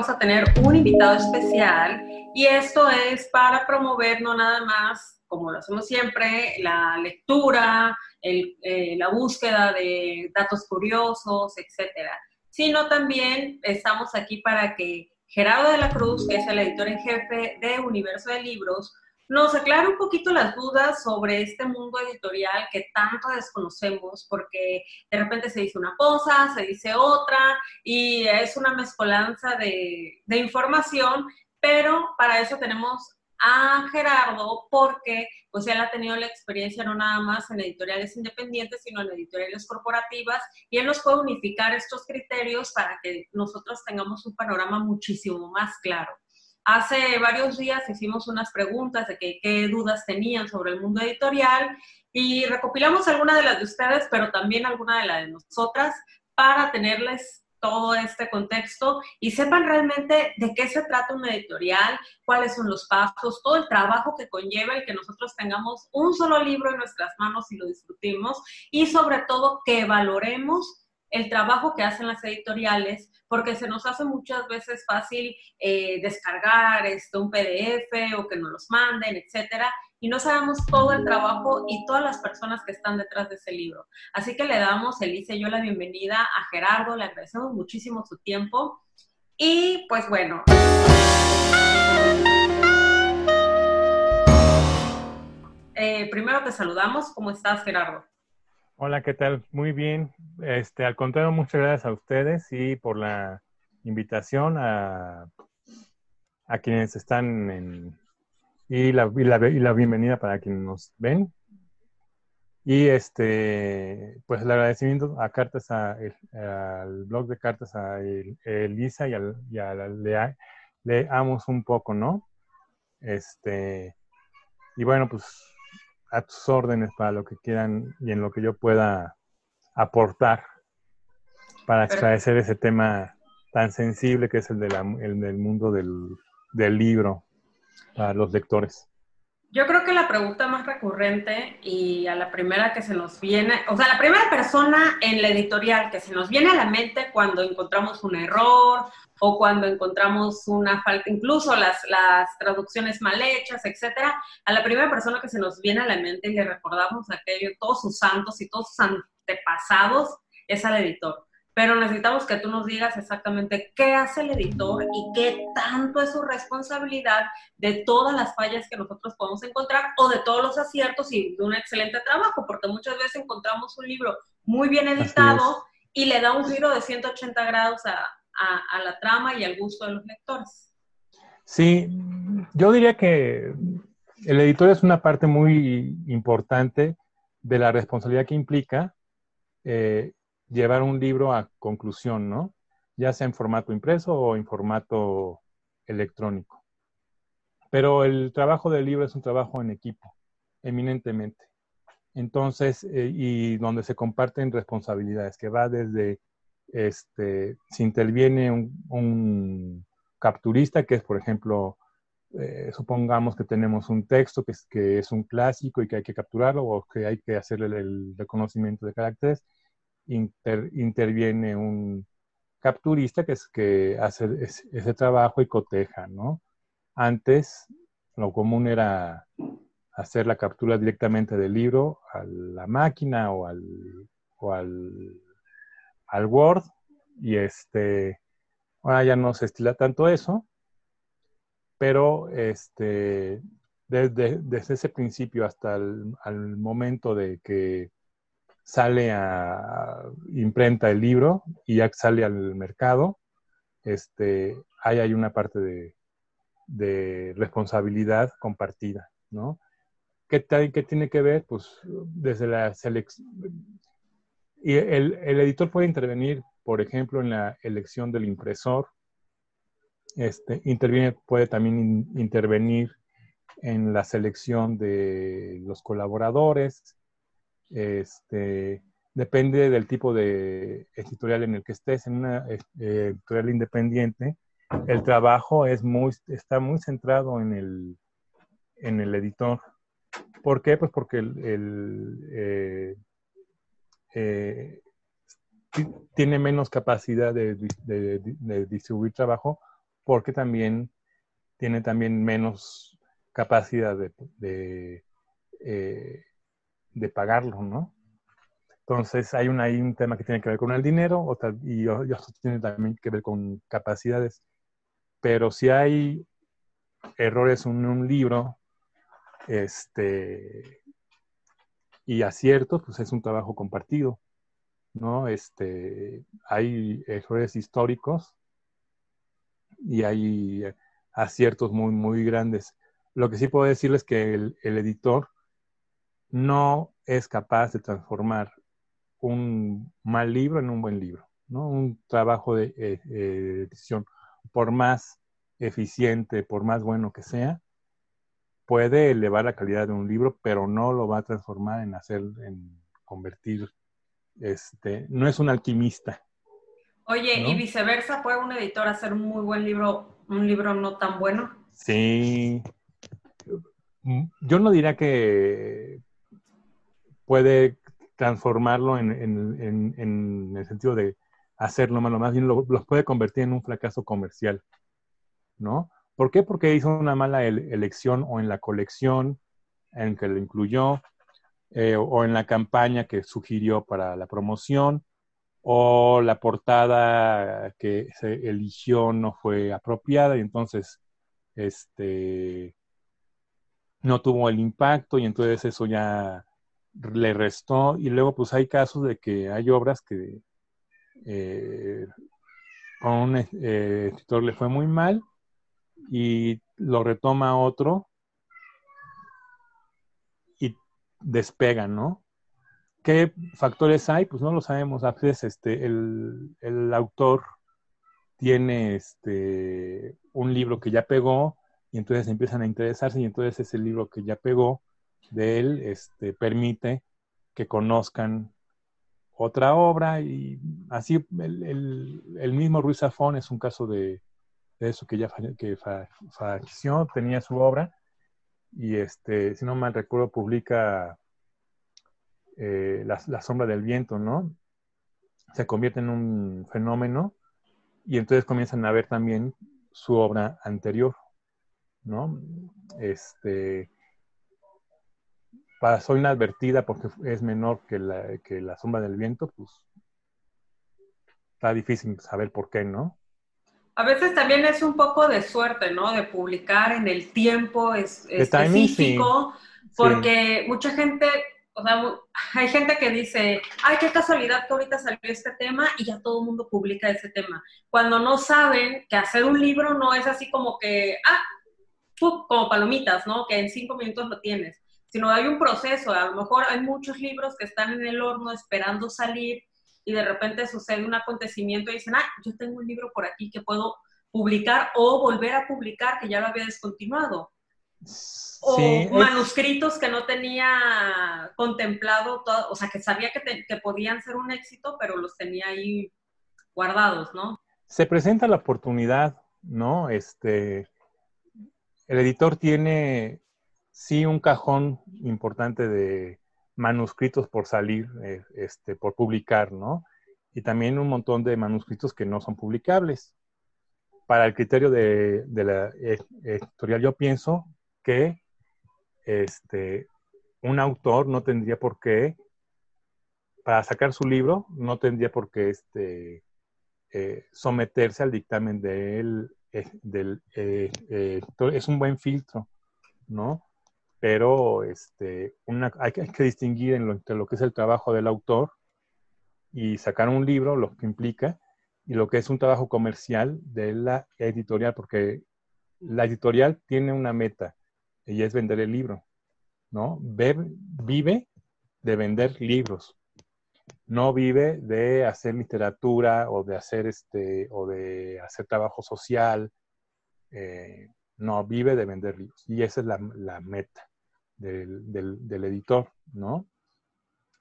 vamos a tener un invitado especial y esto es para promover no nada más, como lo hacemos siempre, la lectura, eh, la búsqueda de datos curiosos, etcétera, sino también estamos aquí para que Gerardo de la Cruz, que es el editor en jefe de Universo de Libros, nos aclara un poquito las dudas sobre este mundo editorial que tanto desconocemos, porque de repente se dice una cosa, se dice otra, y es una mezcolanza de, información, pero para eso tenemos a Gerardo porque pues él ha tenido la experiencia no nada más en editoriales independientes, sino en editoriales corporativas y él nos puede unificar estos criterios para que nosotros tengamos un panorama muchísimo más claro. Hace varios días hicimos unas preguntas de qué dudas tenían sobre el mundo editorial y recopilamos algunas de las de ustedes, pero también alguna de las de nosotras para tenerles todo este contexto y sepan realmente de qué se trata un editorial, cuáles son los pasos, todo el trabajo que conlleva el que nosotros tengamos un solo libro en nuestras manos y lo disfrutimos y sobre todo que valoremos el trabajo que hacen las editoriales, porque se nos hace muchas veces fácil eh, descargar este, un PDF o que nos los manden, etcétera, y no sabemos todo el trabajo y todas las personas que están detrás de ese libro. Así que le damos, Elise yo, la bienvenida a Gerardo, le agradecemos muchísimo su tiempo. Y pues bueno. Eh, primero te saludamos. ¿Cómo estás, Gerardo? Hola, ¿qué tal? Muy bien. Este, al contrario, muchas gracias a ustedes y por la invitación a, a quienes están en, y la, y la, bienvenida para quienes nos ven. Y este, pues el agradecimiento a cartas al blog de cartas a Elisa y, al, y a la, leamos un poco, ¿no? Este, y bueno, pues a tus órdenes para lo que quieran y en lo que yo pueda aportar para esclarecer ese tema tan sensible que es el, de el del mundo del, del, libro para los lectores. Yo creo que la pregunta más recurrente y a la primera que se nos viene, o sea, la primera persona en la editorial que se nos viene a la mente cuando encontramos un error o cuando encontramos una falta, incluso las, las traducciones mal hechas, etcétera, a la primera persona que se nos viene a la mente y le recordamos aquello, todos sus santos y todos sus antepasados, es al editor pero necesitamos que tú nos digas exactamente qué hace el editor y qué tanto es su responsabilidad de todas las fallas que nosotros podemos encontrar o de todos los aciertos y de un excelente trabajo, porque muchas veces encontramos un libro muy bien editado y le da un giro de 180 grados a, a, la trama y al gusto de los lectores. Sí, yo diría que el editor es una parte muy importante de la responsabilidad que implica eh, llevar un libro a conclusión, ¿no? Ya sea en formato impreso o en formato electrónico. Pero el trabajo del libro es un trabajo en equipo, eminentemente. Entonces, eh, y donde se comparten responsabilidades, que va desde, este, si interviene un, capturista, que es, por ejemplo, eh, supongamos que tenemos un texto que es, que es un clásico y que hay que capturarlo o que hay que hacerle el reconocimiento de caracteres, interviene un capturista que es que hace ese, trabajo y coteja, ¿no? Antes lo común era hacer la captura directamente del libro a la máquina o al, o al, Word y este ahora ya no se estila tanto eso, pero este desde, desde ese principio hasta el al momento de que sale a imprenta el libro y ya sale al mercado, este, ahí hay una parte de, responsabilidad compartida, ¿no? ¿Qué, ¿Qué, tiene que ver? Pues desde la selección. Y el, editor puede intervenir, por ejemplo, en la elección del impresor. Este, interviene, puede también intervenir en la selección de los colaboradores, este, depende del tipo de editorial en el que estés. En una eh, editorial independiente, el trabajo es muy, está muy centrado en el, en el editor. ¿Por qué? Pues porque el, eh, eh, tiene menos capacidad de, distribuir trabajo porque también tiene también menos capacidad de, de, eh, de pagarlo, ¿no? Entonces hay un, hay un tema que tiene que ver con el dinero otra, y otro tiene también que ver con capacidades. Pero si hay errores en un libro este, y aciertos, pues es un trabajo compartido. ¿no? Este, hay errores históricos y hay aciertos muy, muy grandes. Lo que sí puedo decirles es que el editor no es capaz de transformar un mal libro en un buen libro, ¿no? Un trabajo de eh, eh, edición, por más eficiente, por más bueno que sea, puede elevar la calidad de un libro, pero no lo va a transformar en hacer, en convertir, este, no es un alquimista. Oye, y viceversa, ¿puede un editor hacer un muy buen libro, un libro no tan bueno? Sí. Yo no diría que puede transformarlo en, el sentido de hacerlo malo, más bien los puede convertir en un fracaso comercial, ¿no? ¿Por qué? Porque hizo una mala elección o en la colección en que lo incluyó, eh, o en la campaña que sugirió para la promoción, o la portada que se eligió no fue apropiada y entonces este, no tuvo el impacto y entonces eso ya le restó y luego pues hay casos de que hay obras que eh, a un eh, escritor le fue muy mal y lo retoma otro y despega, ¿no? ¿Qué factores hay? Pues no lo sabemos. A veces este, el, el autor tiene este, un libro que ya pegó y entonces empiezan a interesarse y entonces ese libro que ya pegó de él este, permite que conozcan otra obra y así el, mismo Ruiz Zafón es un caso de, eso que ya que falleció, tenía su obra y este, si no mal recuerdo publica eh, la, la, sombra del viento, ¿no? Se convierte en un fenómeno y entonces comienzan a ver también su obra anterior, ¿no? Este, pasó inadvertida porque es menor que la, que la sombra del viento, pues está difícil saber por qué, ¿no? A veces también es un poco de suerte, ¿no? De publicar en el tiempo es, específico, porque mucha gente, o sea, hay gente que dice, ay, qué casualidad que ahorita salió este tema y ya todo el mundo publica ese tema. Cuando no saben que hacer un libro no es así como que, ah, como palomitas, ¿no? Que en cinco minutos lo tienes sino hay un proceso. A lo mejor hay muchos libros que están en el horno esperando salir y de repente sucede un acontecimiento y dicen, ah, yo tengo un libro por aquí que puedo publicar o volver a publicar que ya lo había descontinuado. O manuscritos que no tenía contemplado, todo, o sea, que sabía que, que podían ser un éxito, pero los tenía ahí guardados, ¿no? Se presenta la oportunidad, ¿no? Este, el editor tiene sí un cajón importante de manuscritos por salir, eh, este, por publicar, ¿no? Y también un montón de manuscritos que no son publicables. Para el criterio de, la e, editorial, yo pienso que este, un autor no tendría por qué, para sacar su libro, no tendría por qué este, eh, someterse al dictamen del, eh, del es un buen filtro, ¿no? Pero este, hay, que, hay, que distinguir en lo, entre lo que es el trabajo del autor y sacar un libro, lo que implica, y lo que es un trabajo comercial de la editorial, porque la editorial tiene una meta, y es vender el libro, ¿no? vive de vender libros, no vive de hacer literatura o de hacer, este, o de hacer trabajo social, eh, no, vive de vender libros, y esa es la, la meta del, editor, ¿no?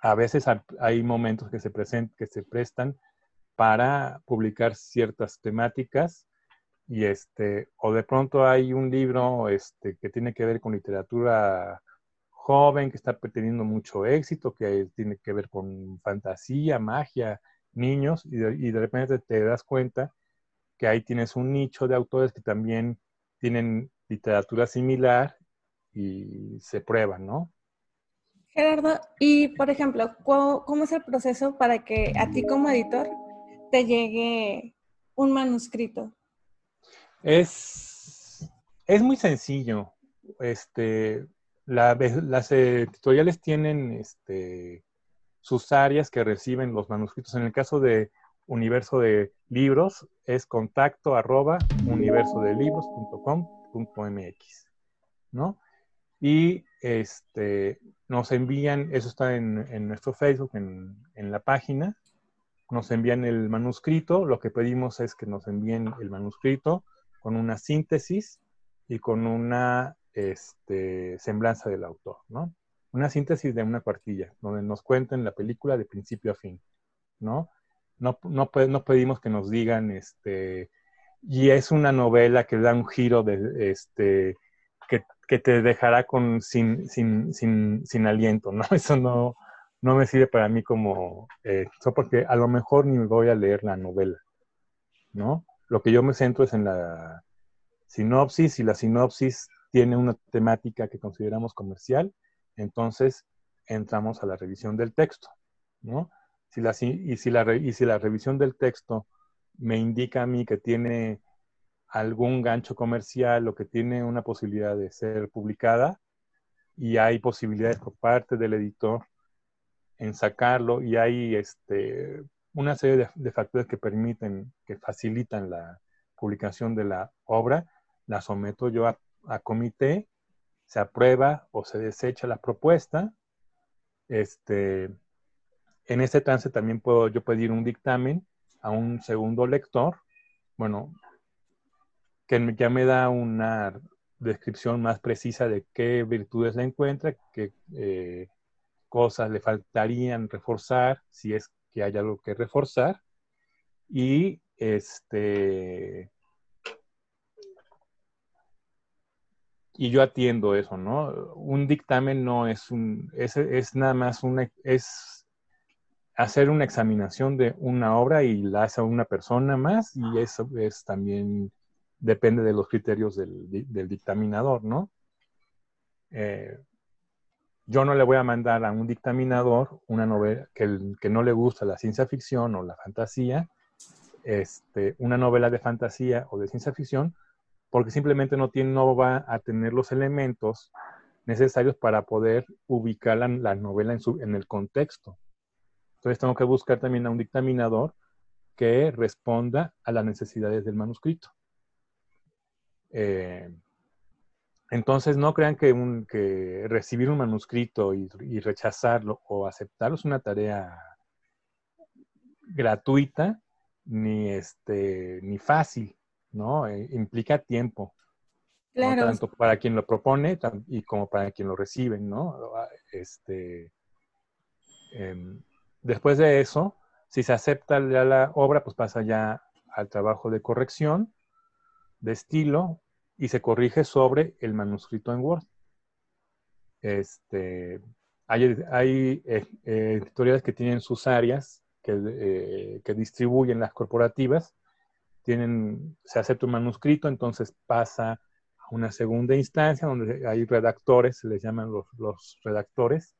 A veces hay momentos que se, que se prestan para publicar ciertas temáticas y este, o de pronto hay un libro este, que tiene que ver con literatura joven, que está teniendo mucho éxito, que tiene que ver con fantasía, magia, niños, y de, repente te das cuenta que ahí tienes un nicho de autores que también tienen literatura similar y se prueban, ¿no? Gerardo, y por ejemplo, ¿cómo, es el proceso para que a ti como editor te llegue un manuscrito? Es, es muy sencillo. Este, las editoriales tienen este, sus áreas que reciben los manuscritos. En el caso de Universo de Libros, es contacto arroba universodelibros.com.mx, ¿no? Y este, nos envían, eso está en, nuestro Facebook, en, en, la página, nos envían el manuscrito, lo que pedimos es que nos envíen el manuscrito con una síntesis y con una este, semblanza del autor, ¿no? Una síntesis de una cuartilla, donde nos cuenten la película de principio a fin, ¿no? No, no, no pedimos que nos digan, este, y es una novela que da un giro de, este, que, te dejará con, sin, sin, sin, sin, aliento, ¿no? Eso no, no me sirve para mí como, eh, porque a lo mejor ni voy a leer la novela, ¿no? Lo que yo me centro es en la sinopsis y la sinopsis tiene una temática que consideramos comercial, entonces entramos a la revisión del texto, ¿no? Si la, y, si la, y si la revisión del texto me indica a mí que tiene algún gancho comercial o que tiene una posibilidad de ser publicada y hay posibilidades por parte del editor en sacarlo y hay este, una serie de, factores que permiten, que facilitan la publicación de la obra, la someto yo a, comité, se aprueba o se desecha la propuesta. Este, en este trance también puedo yo pedir un dictamen a un segundo lector. Bueno, que ya me da una descripción más precisa de qué virtudes le encuentra, qué eh, cosas le faltarían reforzar, si es que hay algo que reforzar. Y este y yo atiendo eso, ¿no? Un dictamen no es un, es, es nada más una, es hacer una examinación de una obra y la hace una persona más y eso es también depende de los criterios del, dictaminador, ¿no? Eh, yo no le voy a mandar a un dictaminador una novela que, que, no le gusta la ciencia ficción o la fantasía, este, una novela de fantasía o de ciencia ficción, porque simplemente no, tiene, no va a tener los elementos necesarios para poder ubicar la, novela en, su, en el contexto. Entonces tengo que buscar también a un dictaminador que responda a las necesidades del manuscrito. Eh, entonces, no crean que, un, que recibir un manuscrito y, rechazarlo o aceptarlo es una tarea gratuita ni, este, ni fácil, ¿no? Eh, implica tiempo. Tanto para quien lo propone y como para quien lo recibe, ¿no? Este, em, después de eso, si se acepta la obra, pues pasa ya al trabajo de corrección de estilo y se corrige sobre el manuscrito en Word. Este, hay, hay eh, editoriales que tienen sus áreas eh, que, distribuyen las corporativas. Tienen, se acepta un manuscrito, entonces pasa a una segunda instancia donde hay redactores, se les llaman los, redactores,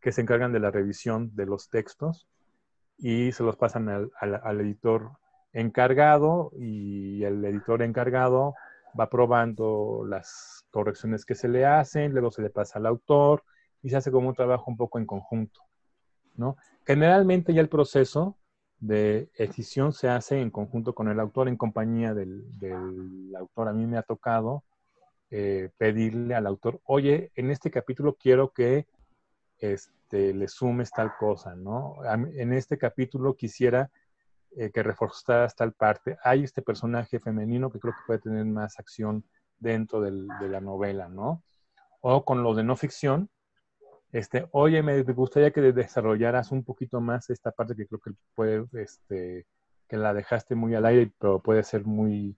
que se encargan de la revisión de los textos y se los pasan al editor encargado y el editor encargado va probando las correcciones que se le hacen, luego se le pasa al autor y se hace como un trabajo un poco en conjunto, ¿no? Generalmente ya el proceso de edición se hace en conjunto con el autor, en compañía del, autor. A mí me ha tocado eh, pedirle al autor, oye, en este capítulo quiero que este, le sumes tal cosa, ¿no? En este capítulo quisiera eh, que reforzar tal parte. Hay este personaje femenino que creo que puede tener más acción dentro de la novela, ¿no? O con lo de no ficción, este, oye, me gustaría que desarrollaras un poquito más esta parte que creo que puede, este, que la dejaste muy al aire, pero puede ser muy,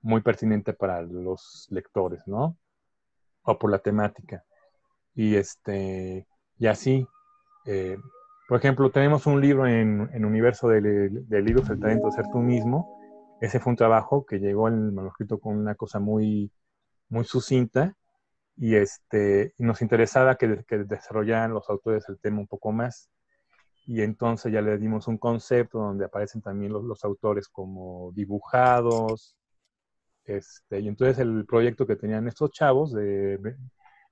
muy pertinente para los lectores, ¿no? O por la temática. Y este, y así, eh, por ejemplo, tenemos un libro en, en Universo de, Libros, El talento de ser tú mismo, ese fue un trabajo que llegó el manuscrito con una cosa muy, muy sucinta y, este, nos interesaba que, que desarrollaran los autores el tema un poco más. Y entonces ya le dimos un concepto donde aparecen también los, los autores como dibujados. Este, y entonces el proyecto que tenían estos chavos de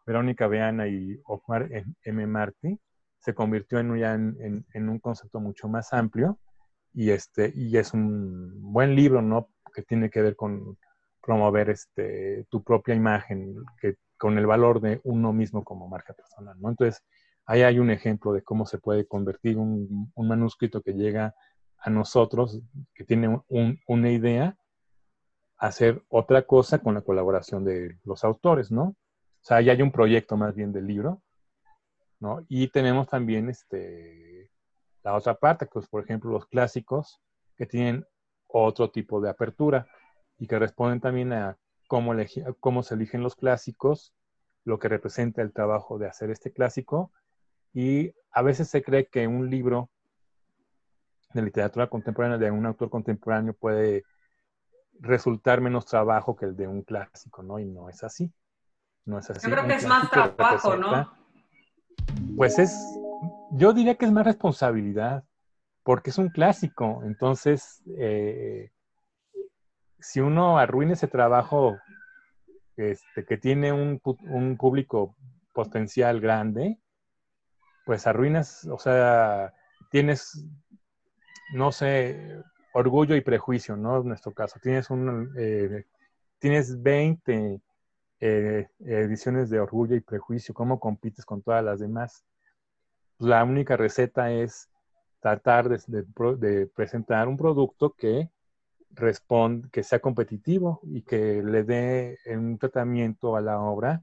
Verónica Beana y Omar M. Martí se convirtió en, ya en, un concepto mucho más amplio y, este, y es un buen libro, ¿no? Que tiene que ver con promover este, tu propia imagen, que, con el valor de uno mismo como marca personal, ¿no? Entonces, ahí hay un ejemplo de cómo se puede convertir un, manuscrito que llega a nosotros, que tiene un, una idea, hacer otra cosa con la colaboración de los autores, ¿no? O sea, ahí hay un proyecto más bien del libro, ¿no? Y tenemos también este, la otra parte, que es, por ejemplo, los clásicos, que tienen otro tipo de apertura y que responden también a cómo, cómo se eligen los clásicos, lo que representa el trabajo de hacer este clásico. Y a veces se cree que un libro de literatura contemporánea de un autor contemporáneo puede resultar menos trabajo que el de un clásico, ¿no? Y no es así. No es así. Yo creo que es más trabajo, ¿no? Pues es, yo diría que es más responsabilidad, porque es un clásico. Entonces, eh, si uno arruina ese trabajo este, que tiene un, un, público potencial grande, pues arruinas, o sea, tienes, no sé, orgullo y prejuicio, ¿no? En nuestro caso, tienes un, eh, tienes 20 eh, ediciones de Orgullo y Prejuicio, ¿cómo compites con todas las demás? La única receta es tratar de, presentar un producto que que sea competitivo y que le dé un tratamiento a la obra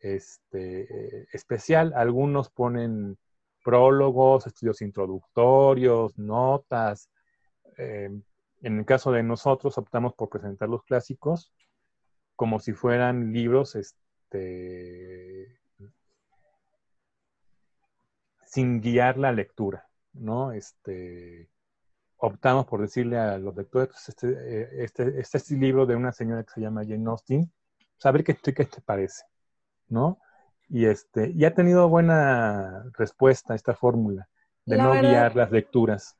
este, especial. Algunos ponen prólogos, estudios introductorios, notas. Eh, en el caso de nosotros optamos por presentar los clásicos como si fueran libros este, sin guiar la lectura, ¿no? Este, optamos por decirle a los lectores, pues, este, eh, este, este, es el libro de una señora que se llama Jane Austen, saber pues, qué, qué te parece, ¿no? Y, este, y ha tenido buena respuesta esta fórmula de no guiar las lecturas.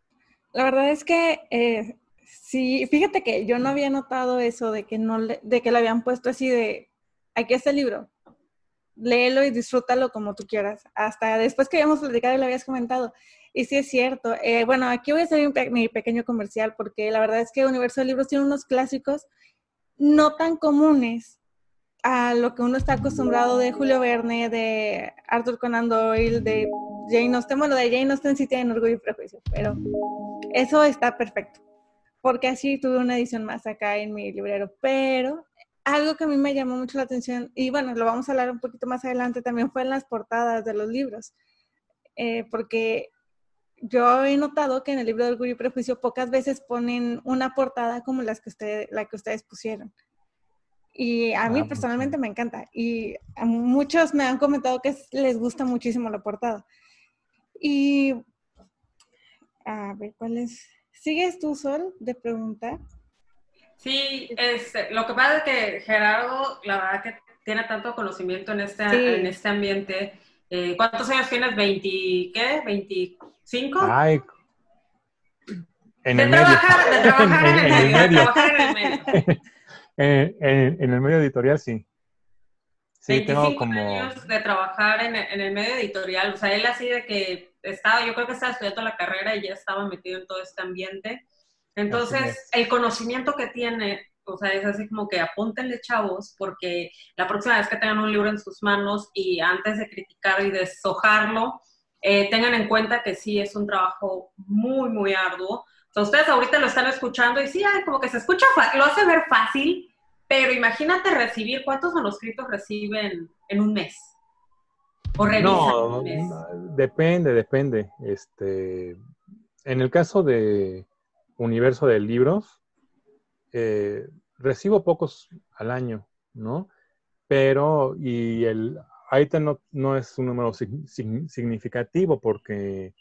La verdad es que eh, Sí, fíjate que yo no había notado eso de que no le, de que le habían puesto así de aquí está el libro, léelo y disfrútalo como tú quieras. Hasta después que habíamos platicado y lo habías comentado. Y sí es cierto. Eh, bueno, aquí voy a hacer mi, pequeño comercial porque la verdad es que Universo de Libros tiene unos clásicos no tan comunes a lo que uno está acostumbrado de Julio Verne, de Arthur Conan Doyle, de Jane Austen. Bueno, de Jane Austen sí tienen orgullo y prejuicio, pero eso está perfecto porque así tuve una edición más acá en mi librero, pero algo que a mí me llamó mucho la atención, y bueno, lo vamos a hablar un poquito más adelante, también fue en las portadas de los libros, eh, porque yo he notado que en el libro de Orgullo y Prejuicio pocas veces ponen una portada como las que usted, la que ustedes pusieron. Y a mí ah, personalmente me encanta. Y a muchos me han comentado que les gusta muchísimo la portada. Y a ver, ¿cuál es? ¿Sigues tú, Sol, de preguntar? Sí, este, lo que pasa es que Gerardo, la verdad que tiene tanto conocimiento en este, en este ambiente. Eh, ¿Cuántos años tienes? ¿20 qué? ¿25? Ay, en el medio. de trabajar en, el medio. De trabajar en el medio. en, el medio editorial, sí. Sí, 25 tengo como... años de trabajar en, en, el medio editorial. O sea, él así de que estaba, yo creo que estaba estudiando la carrera y ya estaba metido en todo este ambiente. Entonces, el conocimiento que tiene, o sea, es así como que apúntenle chavos, porque la próxima vez que tengan un libro en sus manos y antes de criticar y deshojarlo, eh, tengan en cuenta que sí es un trabajo muy, muy arduo. Sea, ustedes ahorita lo están escuchando y sí, como que se escucha, lo hace ver fácil, pero imagínate recibir, ¿cuántos manuscritos reciben en un mes? No, depende, depende. Este, en el caso de universo de libros, eh, recibo pocos al año, ¿no? Pero, y el, ahorita no, no es un número significativo porque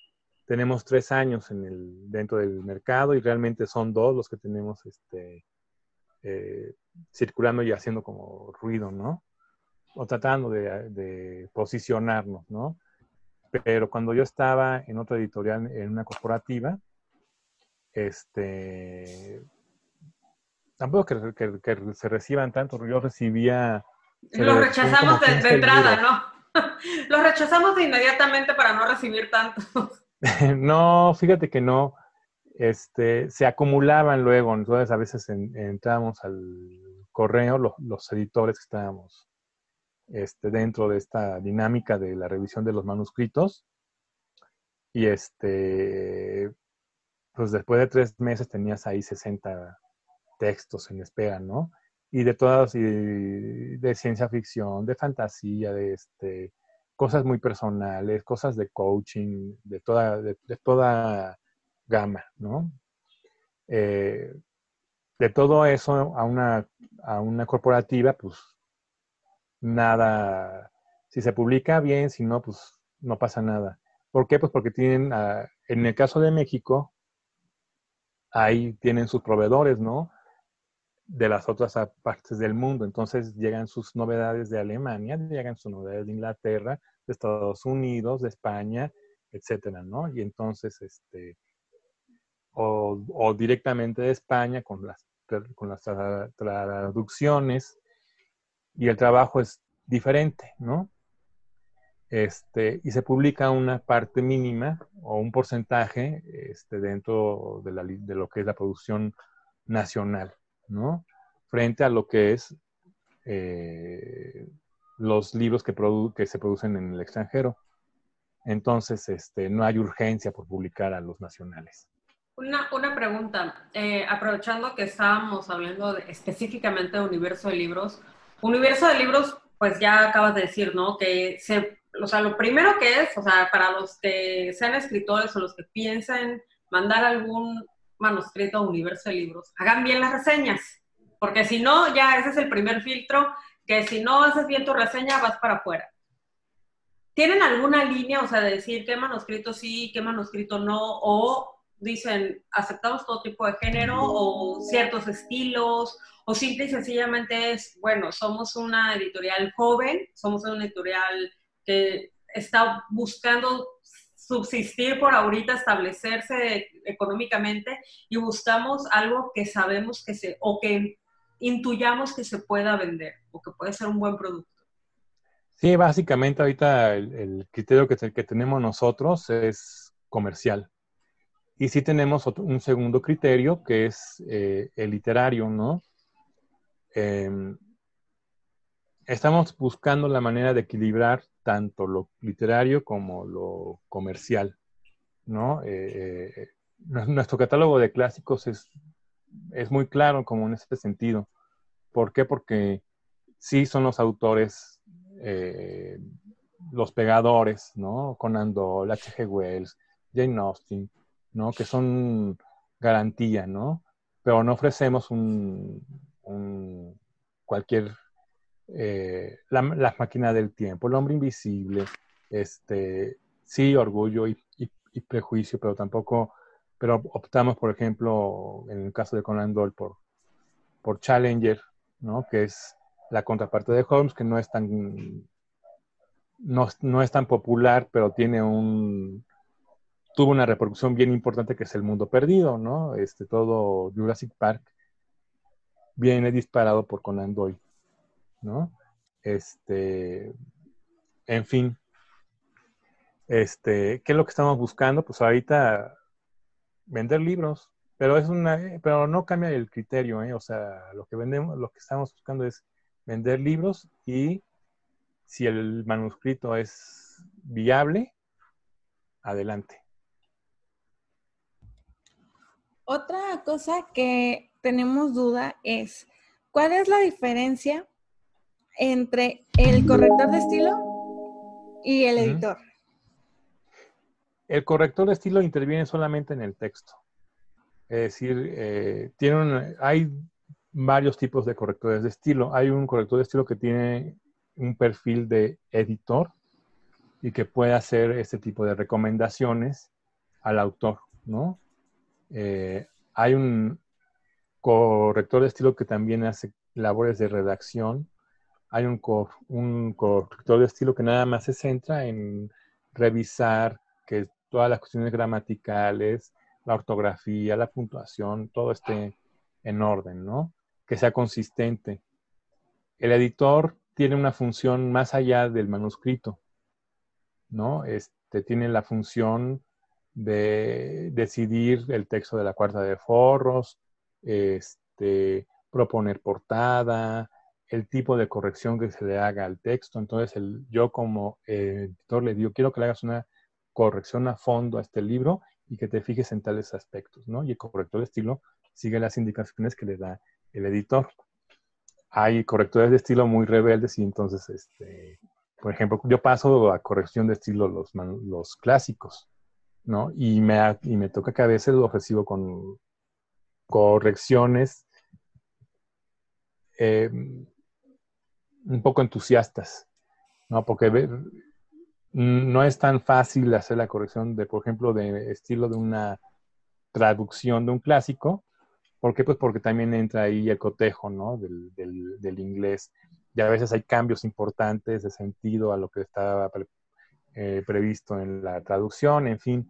tenemos tres años en el, dentro del mercado y realmente son dos los que tenemos este, eh, circulando y haciendo como ruido, ¿no? O tratando de, de, posicionarnos, ¿no? Pero cuando yo estaba en otra editorial, en una corporativa, este, tampoco que, que, se reciban tanto, yo recibía... Lo rechazamos de, de entrada, ¿no? Lo rechazamos de inmediatamente para no recibir tantos. no, fíjate que no. Este, se acumulaban luego, entonces a veces entrábamos al correo, los, editores que estábamos este, dentro de esta dinámica de la revisión de los manuscritos. Y este, pues después de tres meses tenías ahí 60 textos en espera, ¿no? Y de todas, y de ciencia ficción, de fantasía, de este, cosas muy personales, cosas de coaching, de toda, de, toda gama, ¿no? Eh, de todo eso a una, a una corporativa, pues nada, si se publica bien, si no, pues no pasa nada. ¿Por qué? Pues porque tienen, ah, en el caso de México, ahí tienen sus proveedores, ¿no? De las otras partes del mundo. Entonces llegan sus novedades de Alemania, llegan sus novedades de Inglaterra, de Estados Unidos, de España, etcétera, ¿no? Y entonces, este, o, directamente de España con las, con las traducciones, y el trabajo es diferente, ¿no? Este, y se publica una parte mínima o un porcentaje este, dentro de, la, de lo que es la producción nacional, ¿no? Frente a lo que es eh, los libros que, que se producen en el extranjero. Entonces, este, no hay urgencia por publicar a los nacionales. Una, una pregunta, eh, aprovechando que estábamos hablando específicamente de universo de libros, universo de libros, pues ya acabas de decir, ¿no? Que se, o sea, lo primero que es, o sea, para los que sean escritores o los que piensen mandar algún manuscrito a universo de libros, hagan bien las reseñas, porque si no, ya ese es el primer filtro que si no haces bien tu reseña vas para afuera. ¿Tienen alguna línea, o sea, de decir qué manuscrito sí, qué manuscrito no? O dicen, aceptamos todo tipo de género o ciertos estilos, o simple y sencillamente es, bueno, somos una editorial joven, somos una editorial que está buscando subsistir por ahorita, establecerse económicamente y buscamos algo que sabemos que se, o que intuyamos que se pueda vender o que puede ser un buen producto. Sí, básicamente ahorita el, criterio que, que, tenemos nosotros es comercial. Y sí tenemos un segundo criterio que es eh, el literario, ¿no? Em, estamos buscando la manera de equilibrar tanto lo literario como lo comercial, ¿no? Eh, eh, nuestro catálogo de clásicos es es muy claro como en ese sentido. ¿Por qué? Porque sí son los autores, eh, los pegadores, ¿no? Conan Doyle, H.G. Wells, Jane Austen, ¿no? Que son garantía, ¿no? Pero no ofrecemos un, cualquier, eh, la, máquina del tiempo, el hombre invisible, este, sí, orgullo y prejuicio, pero tampoco pero optamos, por ejemplo, en el caso de Conan Doyle, por, por Challenger, ¿no? que es la contraparte de Holmes, que no es tan, no, es tan popular, pero tiene un, tuvo una reproducción bien importante que es El Mundo Perdido, ¿no? Este, todo Jurassic Park viene disparado por Conan Doyle, ¿no? Este, en fin, este, ¿qué es lo que estamos buscando? Pues ahorita vender libros, pero es una, pero no cambia el criterio, ¿eh? o sea, lo que vendemos, lo que estamos buscando es vender libros y si el manuscrito es viable, adelante. Otra cosa que tenemos duda es, ¿cuál es la diferencia entre el corrector de estilo y el editor? El corrector de estilo interviene solamente en el texto. Es decir, eh, hay varios tipos de correctores de estilo. Hay un corrector de estilo que tiene un perfil de editor y que puede hacer este tipo de recomendaciones al autor, ¿no? Eh, hay un corrector de estilo que también hace labores de redacción. Hay un, un corrector de estilo que nada más se centra en revisar que todas las cuestiones gramaticales, la ortografía, la puntuación, todo esté en orden, ¿no? Que sea consistente. El editor tiene una función más allá del manuscrito, ¿no? Este, tiene la función de decidir el texto de la cuarta de forros, este, proponer portada, el tipo de corrección que se le haga al texto. Entonces, el, yo como editor le digo, quiero que le hagas una corrección a fondo a este libro y que te fijes en tales aspectos, ¿no? Y el corrector de estilo sigue las indicaciones que le da el editor. Hay correctores de estilo muy rebeldes y entonces, este, por ejemplo, yo paso a corrección de estilo los, los clásicos, ¿no? Y me, y me toca que a veces lo recibo con correcciones eh, un poco entusiastas, ¿no? Porque no es tan fácil hacer la corrección de, por ejemplo, de estilo de una traducción de un clásico. ¿Por qué? Pues porque también entra ahí el cotejo, ¿no? Del, del, inglés. Y a veces hay cambios importantes de sentido a lo que estaba eh, previsto en la traducción. En fin,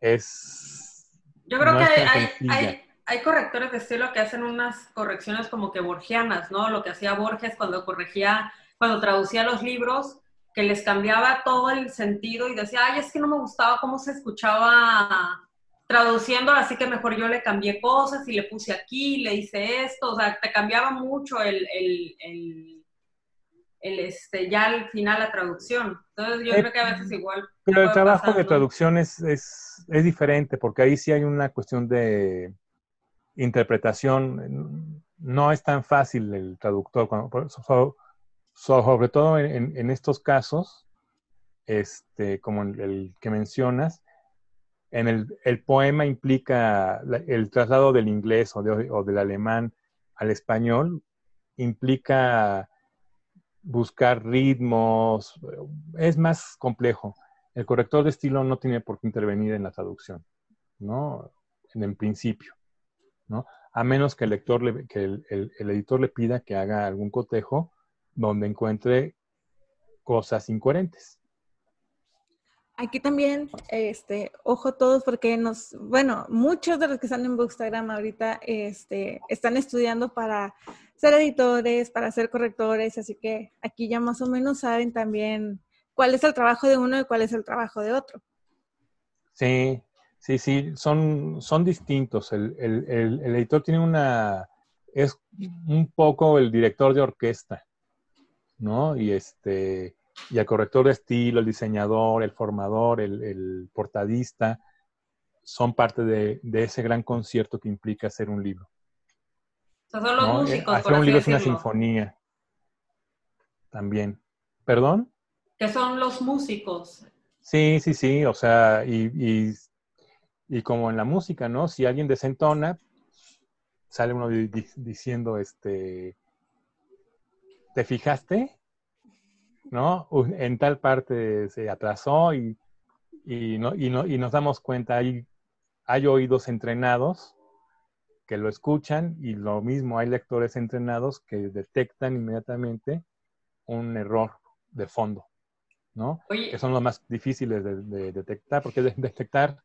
es... Yo creo que hay, hay, correctores de estilo que hacen unas correcciones como que borgianas, ¿no? Lo que hacía Borges cuando corregía, cuando traducía los libros, que les cambiaba todo el sentido y decía, ay, es que no me gustaba cómo se escuchaba traduciendo, así que mejor yo le cambié cosas y le puse aquí, le hice esto, o sea, te cambiaba mucho el, el, el, el este, ya al final la traducción. Entonces yo creo que a veces igual... Pero el trabajo de traducción es, es, es, diferente, porque ahí sí hay una cuestión de interpretación. No es tan fácil el traductor. Cuando, sobre todo en, estos casos, este, como el, que mencionas, en el, poema implica el traslado del inglés o, del alemán al español, implica buscar ritmos, es más complejo. El corrector de estilo no tiene por qué intervenir en la traducción, ¿no? En el principio, ¿no? A menos que el, lector que el editor le pida que haga algún cotejo donde encuentre cosas incoherentes. Aquí también, este, ojo todos, porque nos, bueno, muchos de los que están en Bookstagram ahorita este, están estudiando para ser editores, para ser correctores, así que aquí ya más o menos saben también cuál es el trabajo de uno y cuál es el trabajo de otro. Sí, sí, sí, son, son distintos. El, el editor tiene una, es un poco el director de orquesta. ¿no? Y este, y el corrector de estilo, el diseñador, el formador, el, portadista, son parte de, ese gran concierto que implica hacer un libro. son los eh, músicos. Hacer un libro es una sinfonía. También. ¿Perdón? Que son los músicos. Sí, sí, sí. O sea, y, y, como en la música, ¿no? Si alguien desentona, sale uno diciendo, este, ¿te fijaste? ¿No? En tal parte se atrasó y, y, no, y, no, y nos damos cuenta, hay, hay oídos entrenados que lo escuchan y lo mismo hay lectores entrenados que detectan inmediatamente un error de fondo, ¿no? Que son los más difíciles de, detectar, porque detectar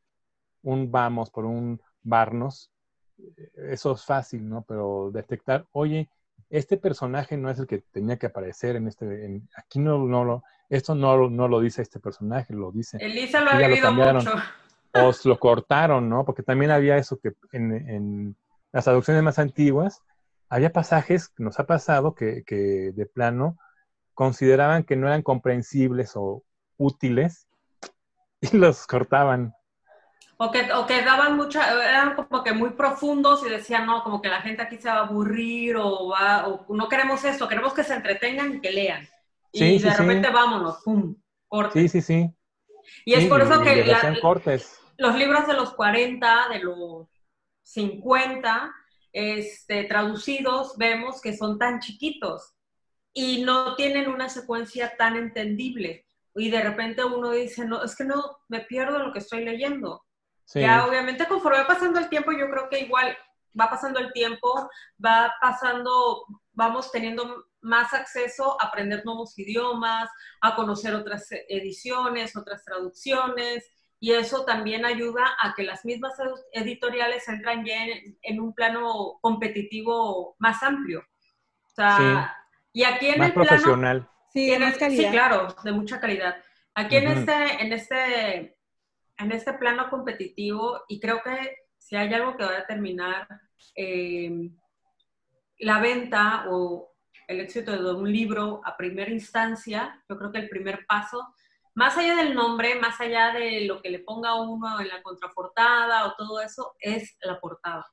un vamos por un varnos, eh, eso es fácil, ¿no? Pero detectar, oye, este personaje no es el que tenía que aparecer en este, aquí no, no lo, esto no, no lo dice este personaje, lo dice. Elisa lo ha vivido mucho. O lo cortaron, ¿no? Porque también había eso que en, las traducciones más antiguas, había pasajes que nos ha pasado que, que de plano consideraban que no eran comprensibles o útiles y los cortaban. O que, o que daban mucha, eran como que muy profundos y decían, no, como que la gente aquí se va a aburrir o, va, o no queremos esto, queremos que se entretengan y que lean. y de repente vámonos, pum, cortes. Sí, sí, sí. Y es por eso que los libros de los 40, de los 50, este, traducidos, vemos que son tan chiquitos y no tienen una secuencia tan entendible. Y de repente uno dice, no, es que no, me pierdo lo que estoy leyendo Ya obviamente conforme va pasando el tiempo, yo creo que igual va pasando el tiempo, va pasando, vamos teniendo más acceso a aprender nuevos idiomas, a conocer otras ediciones, otras traducciones, y eso también ayuda a que las mismas editoriales entran ya en, un plano competitivo más amplio. O sea, y aquí en más el profesional. sí, sí, claro, de mucha calidad. Aquí en este, en este, en este plano competitivo, y creo que si hay algo que va a determinar eh, la venta o el éxito de un libro a primera instancia, yo creo que el primer paso, más allá del nombre, más allá de lo que le ponga uno en la contraportada o todo eso, es la portada.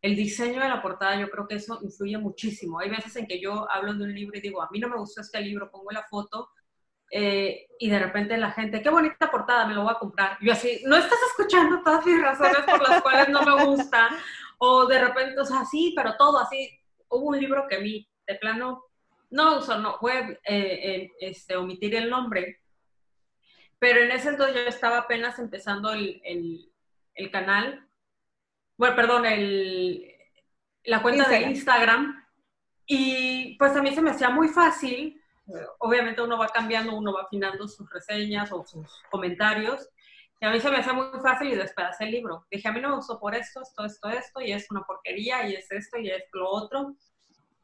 El diseño de la portada, yo creo que eso influye muchísimo. Hay veces en que yo hablo de un libro y digo, a mí no me gustó este libro, pongo la foto, eh, y de repente la gente, qué bonita portada, me lo voy a comprar. Yo así, no estás escuchando todas mis razones por las cuales no me gusta. O de repente, o sea, sí, pero todo así. Hubo un libro que a mí de plano, no uso, no, voy a eh, este, omitir el nombre, pero en ese entonces yo estaba apenas empezando el, el, canal, bueno, perdón, el, la cuenta de Instagram, y pues a mí se me hacía muy fácil, obviamente uno va cambiando, uno va afinando sus reseñas o sus comentarios, y a mí se me hacía muy fácil y despedacé el libro. Dije, a mí no me gustó por esto, esto, esto, esto, y es una porquería, y es esto, y es lo otro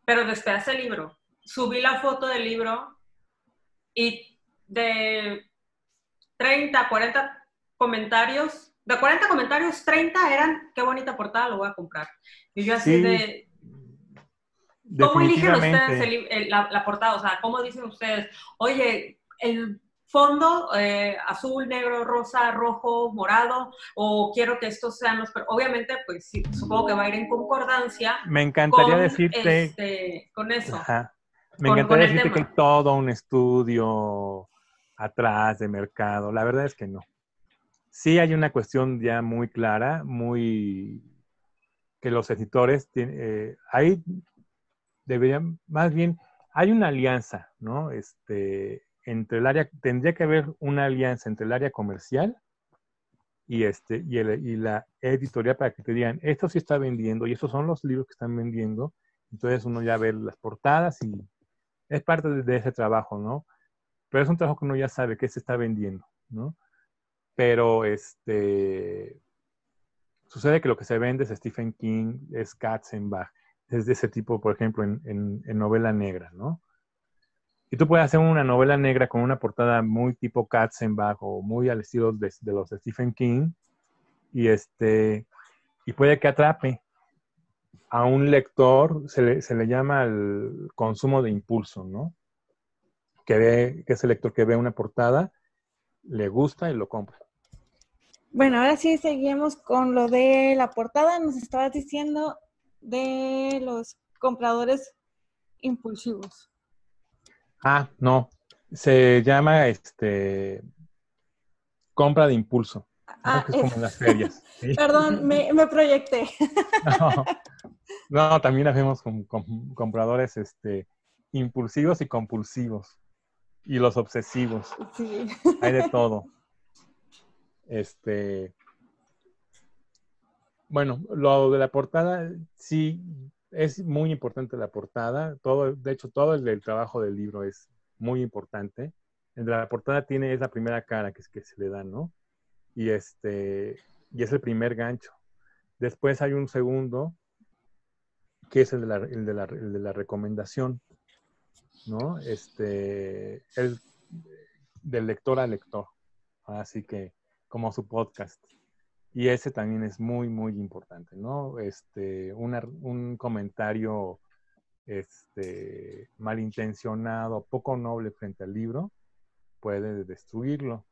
pero después el libro. Subí la foto del libro y de 30, 40 comentarios, de 40 comentarios, 30 eran, qué bonita portada, lo voy a comprar. Y yo así de... ¿Cómo eligen ustedes la, portada? O sea, ¿cómo dicen ustedes? Oye, el fondo eh, azul, negro, rosa, rojo, morado, o quiero que estos sean los... Obviamente, pues sí, supongo que va a ir en concordancia. Me encantaría decirte... Este, con eso. Me encantaría decirte que hay todo un estudio atrás de mercado. La verdad es que no. Sí hay una cuestión ya muy clara, muy... que los editores tienen... Eh, ahí deberían, más bien, hay una alianza, ¿no? Este, entre el área, tendría que haber una alianza entre el área comercial y, este, y, el, y la editorial para que te digan, esto sí está vendiendo y estos son los libros que están vendiendo. Entonces uno ya ve las portadas y es parte de, ese trabajo, ¿no? Pero es un trabajo que uno ya sabe que se está vendiendo, ¿no? Pero este sucede que lo que se vende es Stephen King, es Katzenbach, es de ese tipo, por ejemplo, en, en novela negra, ¿no? Y tú puedes hacer una novela negra con una portada muy tipo Katzenbach o muy al estilo de, los de Stephen King y este y puede que atrape a un lector, se le, se le llama el consumo de impulso, ¿no? Que ve, que es el lector que ve una portada, le gusta y lo compra. Bueno, ahora sí seguimos con lo de la portada. Nos estabas diciendo de los compradores impulsivos. Ah, no. Se llama este compra de impulso. Ah, es como en las ferias. Perdón, me, proyecté. no, también hacemos con, compradores este, impulsivos y compulsivos. Y los obsesivos. Sí. Hay de todo. Este. Bueno, lo de la portada, sí, es muy importante la portada. Todo, de hecho, todo el, trabajo del libro es muy importante. La portada tiene, es la primera cara que, que se le da, ¿no? Y este, y es el primer gancho. Después hay un segundo, que es el de la, el de la, el de la recomendación, ¿no? Este, el del lector a lector. Así que, como su podcast. Y ese también es muy, muy importante, ¿no? Este, un comentario este, malintencionado, poco noble frente al libro, puede destruirlo,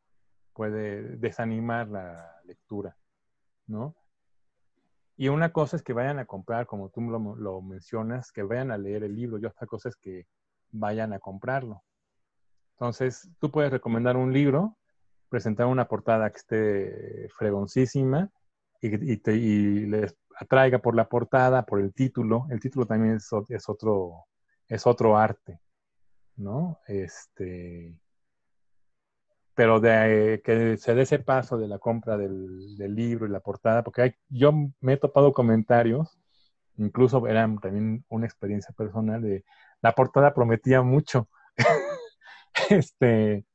puede desanimar la lectura, ¿no? Y una cosa es que vayan a comprar, como tú lo, lo, mencionas, que vayan a leer el libro, y otra cosa es que vayan a comprarlo. Entonces, tú puedes recomendar un libro presentar una portada que esté fregoncísima y, te, les atraiga por la portada, por el título. El título también es, otro, es otro arte, ¿no? Este, pero de que se dé ese paso de la compra del, libro y la portada, porque hay, yo me he topado comentarios, incluso era también una experiencia personal de la portada prometía mucho. este,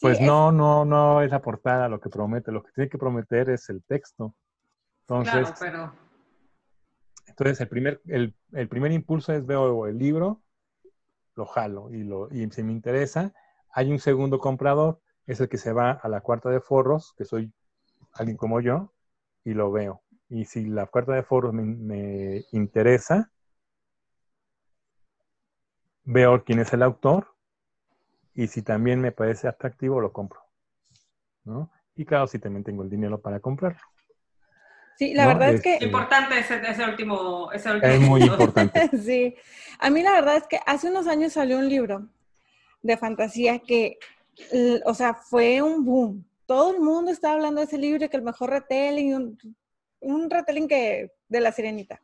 pues no, no, no es la portada lo que promete, lo que tiene que prometer es el texto. Entonces, pero... entonces el primer, el, el primer impulso es veo el libro, lo jalo y, lo, y si me interesa, hay un segundo comprador, es el que se va a la cuarta de forros, que soy alguien como yo, y lo veo. Y si la cuarta de forros me, interesa, veo quién es el autor y si también me parece atractivo, lo compro. ¿no? Y claro, si también tengo el dinero para comprarlo. Sí, la verdad es, que... Importante ese, último, ese último... Es muy importante. sí. A mí la verdad es que hace unos años salió un libro de fantasía que, o sea, fue un boom. Todo el mundo estaba hablando de ese libro, que el mejor retelling, un, un retelling que de la sirenita.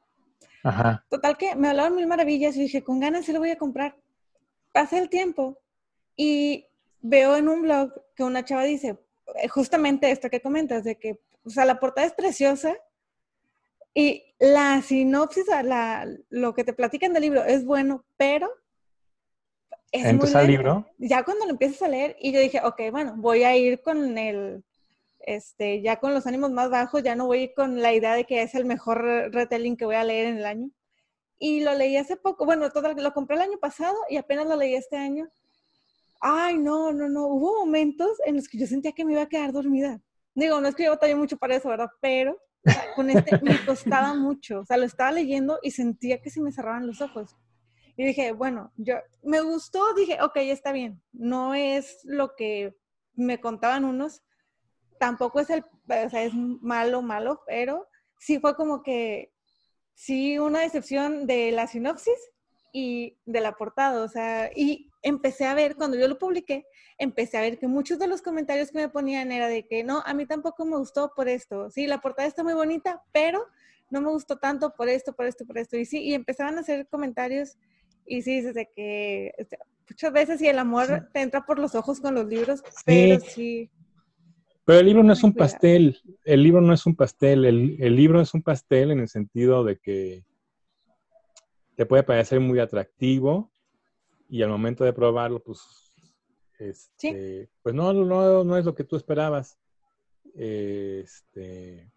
Ajá. Total que me hablaron mil maravillas y dije, con ganas sí lo voy a comprar. Pasé el tiempo y veo en un blog que una chava dice, eh, justamente esto que comentas, de que, o sea, la portada es preciosa y la sinopsis, la, lo que te platican del libro es bueno, pero es el libro? Ya cuando lo empiezas a leer y yo dije, ok, bueno, voy a ir con el, este, ya con los ánimos más bajos, ya no voy a ir con la idea de que es el mejor retelling que voy a leer en el año. Y lo leí hace poco, bueno, todo, lo compré el año pasado y apenas lo leí este año. Ay, no, no, no, hubo momentos en los que yo sentía que me iba a quedar dormida. Digo, no es que yo batallé mucho para eso, ¿verdad? Pero con este me costaba mucho. O sea, lo estaba leyendo y sentía que se me cerraban los ojos. Y dije, bueno, yo me gustó, dije, ok, está bien. No es lo que me contaban unos, tampoco es el, o sea, es malo, malo, pero sí fue como que, sí, una decepción de la sinopsis y de la portada, o sea, y empecé a ver, cuando yo lo publiqué, empecé a ver que muchos de los comentarios que me ponían era de que no, a mí tampoco me gustó por esto, sí, la portada está muy bonita, pero no me gustó tanto por esto, por esto, por esto, y sí, y empezaban a hacer comentarios y sí, desde que este, muchas veces sí el amor te entra por los ojos con los libros, pero sí. Pero el libro no es un pastel, el libro no es un pastel, el, el, libro es un pastel en el sentido de que te puede parecer muy atractivo y al momento de probarlo, pues, este, pues no, no, no es lo que tú esperabas. Este,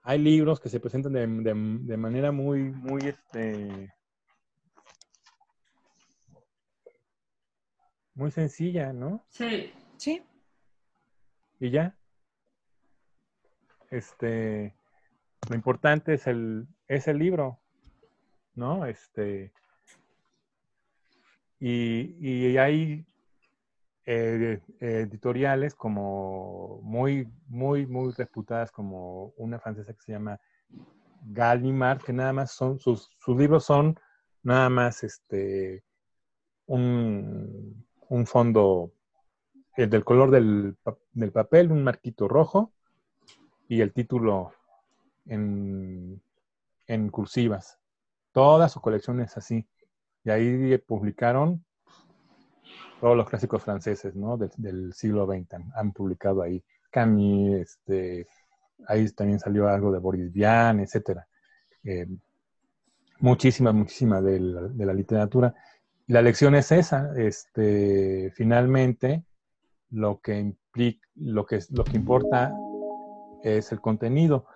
hay libros que se presentan de, de, de manera muy, muy, este, muy sencilla, ¿no? Sí. Sí. Y ya. Este, lo importante es el, es el libro, ¿no? Este, y, hay eh, editoriales como muy, muy, muy reputadas, como una francesa que se llama Gallimard, que nada más son, sus, sus libros son nada más este, un, un fondo el eh, del color del, del, papel, un marquito rojo y el título en, en, cursivas. Toda su colección es así. Y ahí publicaron todos los clásicos franceses ¿no? del, siglo XX. Han, publicado ahí Camille, este, ahí también salió algo de Boris Vian, etc. Eh, muchísima, muchísima de la literatura la lección es esa, este, finalmente lo que, implica, lo, que, lo que importa es el contenido.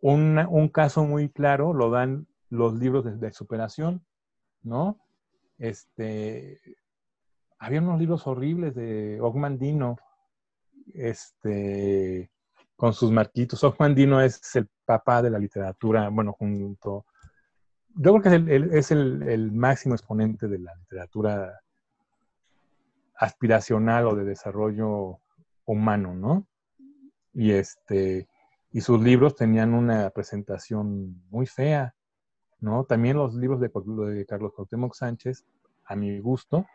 un caso muy claro lo dan los libros de, superación, ¿no? Este, había unos libros horribles de Ogmandino, este, con sus marquitos. Ogmandino es el papá de la literatura, bueno, junto yo creo que es, el, máximo exponente de la literatura aspiracional o de desarrollo humano, ¿no? Y este y sus libros tenían una presentación muy fea, ¿no? También los libros de, Carlos Cuauhtémoc Sánchez, a mi gusto,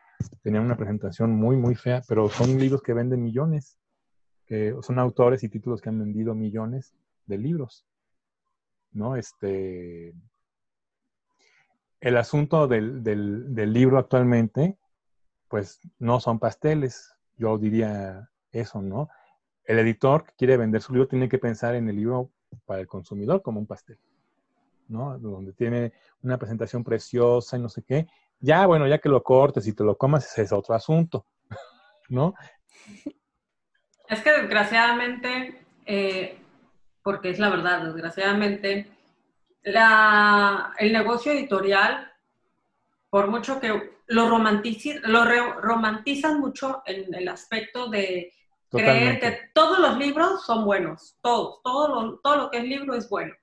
tenían una presentación muy muy fea, pero son libros que venden millones, que son autores y títulos que han vendido millones de libros, ¿no? Este el asunto del, libro actualmente, pues no son pasteles. Yo diría eso, ¿no? El editor que quiere vender su libro tiene que pensar en el libro para el consumidor como un pastel, ¿no? Donde tiene una presentación preciosa y no sé qué. Ya, bueno, ya que lo cortes y te lo comas, ese es otro asunto, ¿no? Es que desgraciadamente, eh, porque es la verdad, desgraciadamente, la, el negocio editorial, por mucho que lo, lo romantizan mucho en el aspecto de creer que todos los libros son buenos, todos, todo lo, todo lo que es libro es bueno.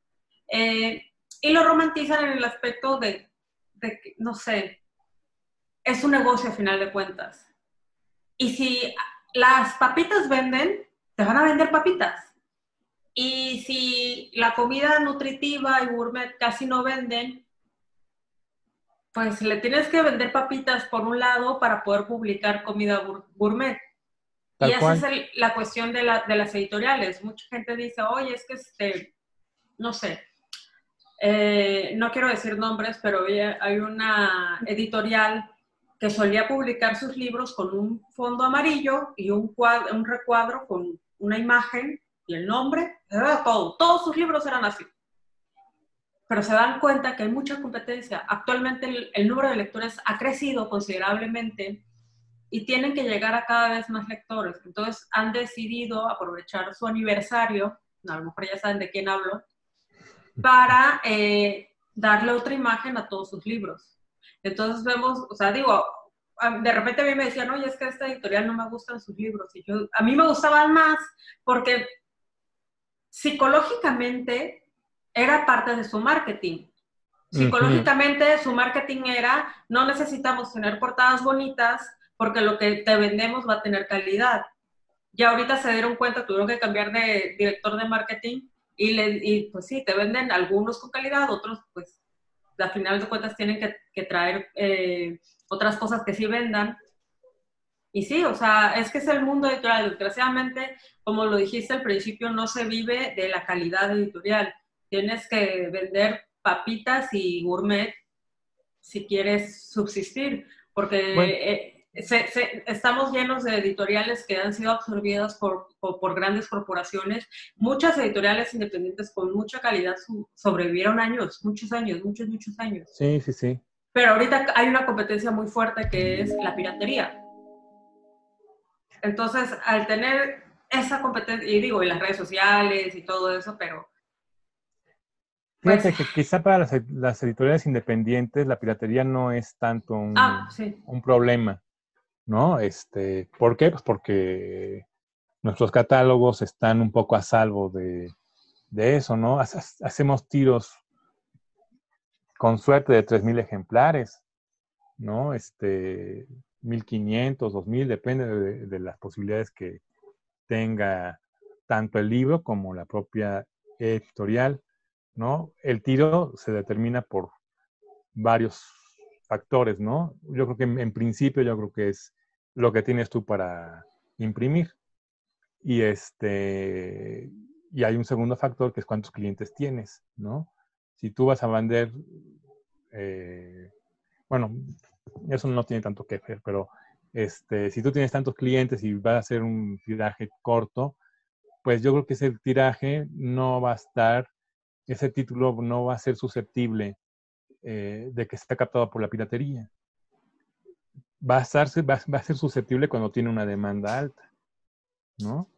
Eh, y lo romantizan en el aspecto de, de, no sé, es un negocio a final de cuentas. Y si las papitas venden, te van a vender papitas. Y si la comida nutritiva y gourmet casi no venden, pues le tienes que vender papitas por un lado para poder publicar comida gourmet. y esa es la cuestión de, las editoriales. Mucha gente dice, oye, es que este, no sé, eh, no quiero decir nombres, pero hay una editorial que solía publicar sus libros con un fondo amarillo y un, un recuadro con una imagen y el nombre, era todo. Todos sus libros eran así. Pero se dan cuenta que hay mucha competencia. Actualmente el, número de lectores ha crecido considerablemente y tienen que llegar a cada vez más lectores. Entonces han decidido aprovechar su aniversario, a lo mejor ya saben de quién hablo, para eh, darle otra imagen a todos sus libros. Entonces vemos, o sea, digo, de repente a mí me decían, oye, es que esta editorial no me gustan sus libros. Y yo, a mí me gustaban más porque psicológicamente era parte de su marketing. Psicológicamente su marketing era, no necesitamos tener portadas bonitas porque lo que te vendemos va a tener calidad. Ya ahorita se dieron cuenta, tuvieron que cambiar de director de marketing y, le, pues sí, te venden algunos con calidad, otros pues al final de cuentas tienen que, traer eh, otras cosas que sí vendan. Y sí, o sea, es que es el mundo editorial. Desgraciadamente, como lo dijiste al principio, no se vive de la calidad editorial. Tienes que vender papitas y gourmet si quieres subsistir, porque eh, estamos llenos de editoriales que han sido absorbidas por, por, grandes corporaciones. Muchas editoriales independientes con mucha calidad sobrevivieron años, muchos años, muchos, muchos años. Sí, sí, sí. Pero ahorita hay una competencia muy fuerte que es la piratería. Entonces, al tener esa competencia, y digo, y las redes sociales y todo eso, pero... Fíjate pues que quizá para las, editoriales independientes la piratería no es tanto un, ah, un problema, ¿no? Este, ¿Por qué? Pues porque nuestros catálogos están un poco a salvo de, de eso, ¿no? Hacemos tiros con suerte de 3.000 ejemplares, ¿no? Este, 1.500, 2.000, depende de, las posibilidades que tenga tanto el libro como la propia editorial, ¿no? El tiro se determina por varios factores, ¿no? Yo creo que en, principio yo creo que es lo que tienes tú para imprimir. Y este y hay un segundo factor que es cuántos clientes tienes, ¿no? Si tú vas a vender eh, bueno, eso no tiene tanto que ver, pero este, si tú tienes tantos clientes y vas a hacer un tiraje corto, pues yo creo que ese tiraje no va a estar, ese título no va a ser susceptible eh, de que esté captado por la piratería. Va a, estar, va, va a ser susceptible cuando tiene una demanda alta, ¿no?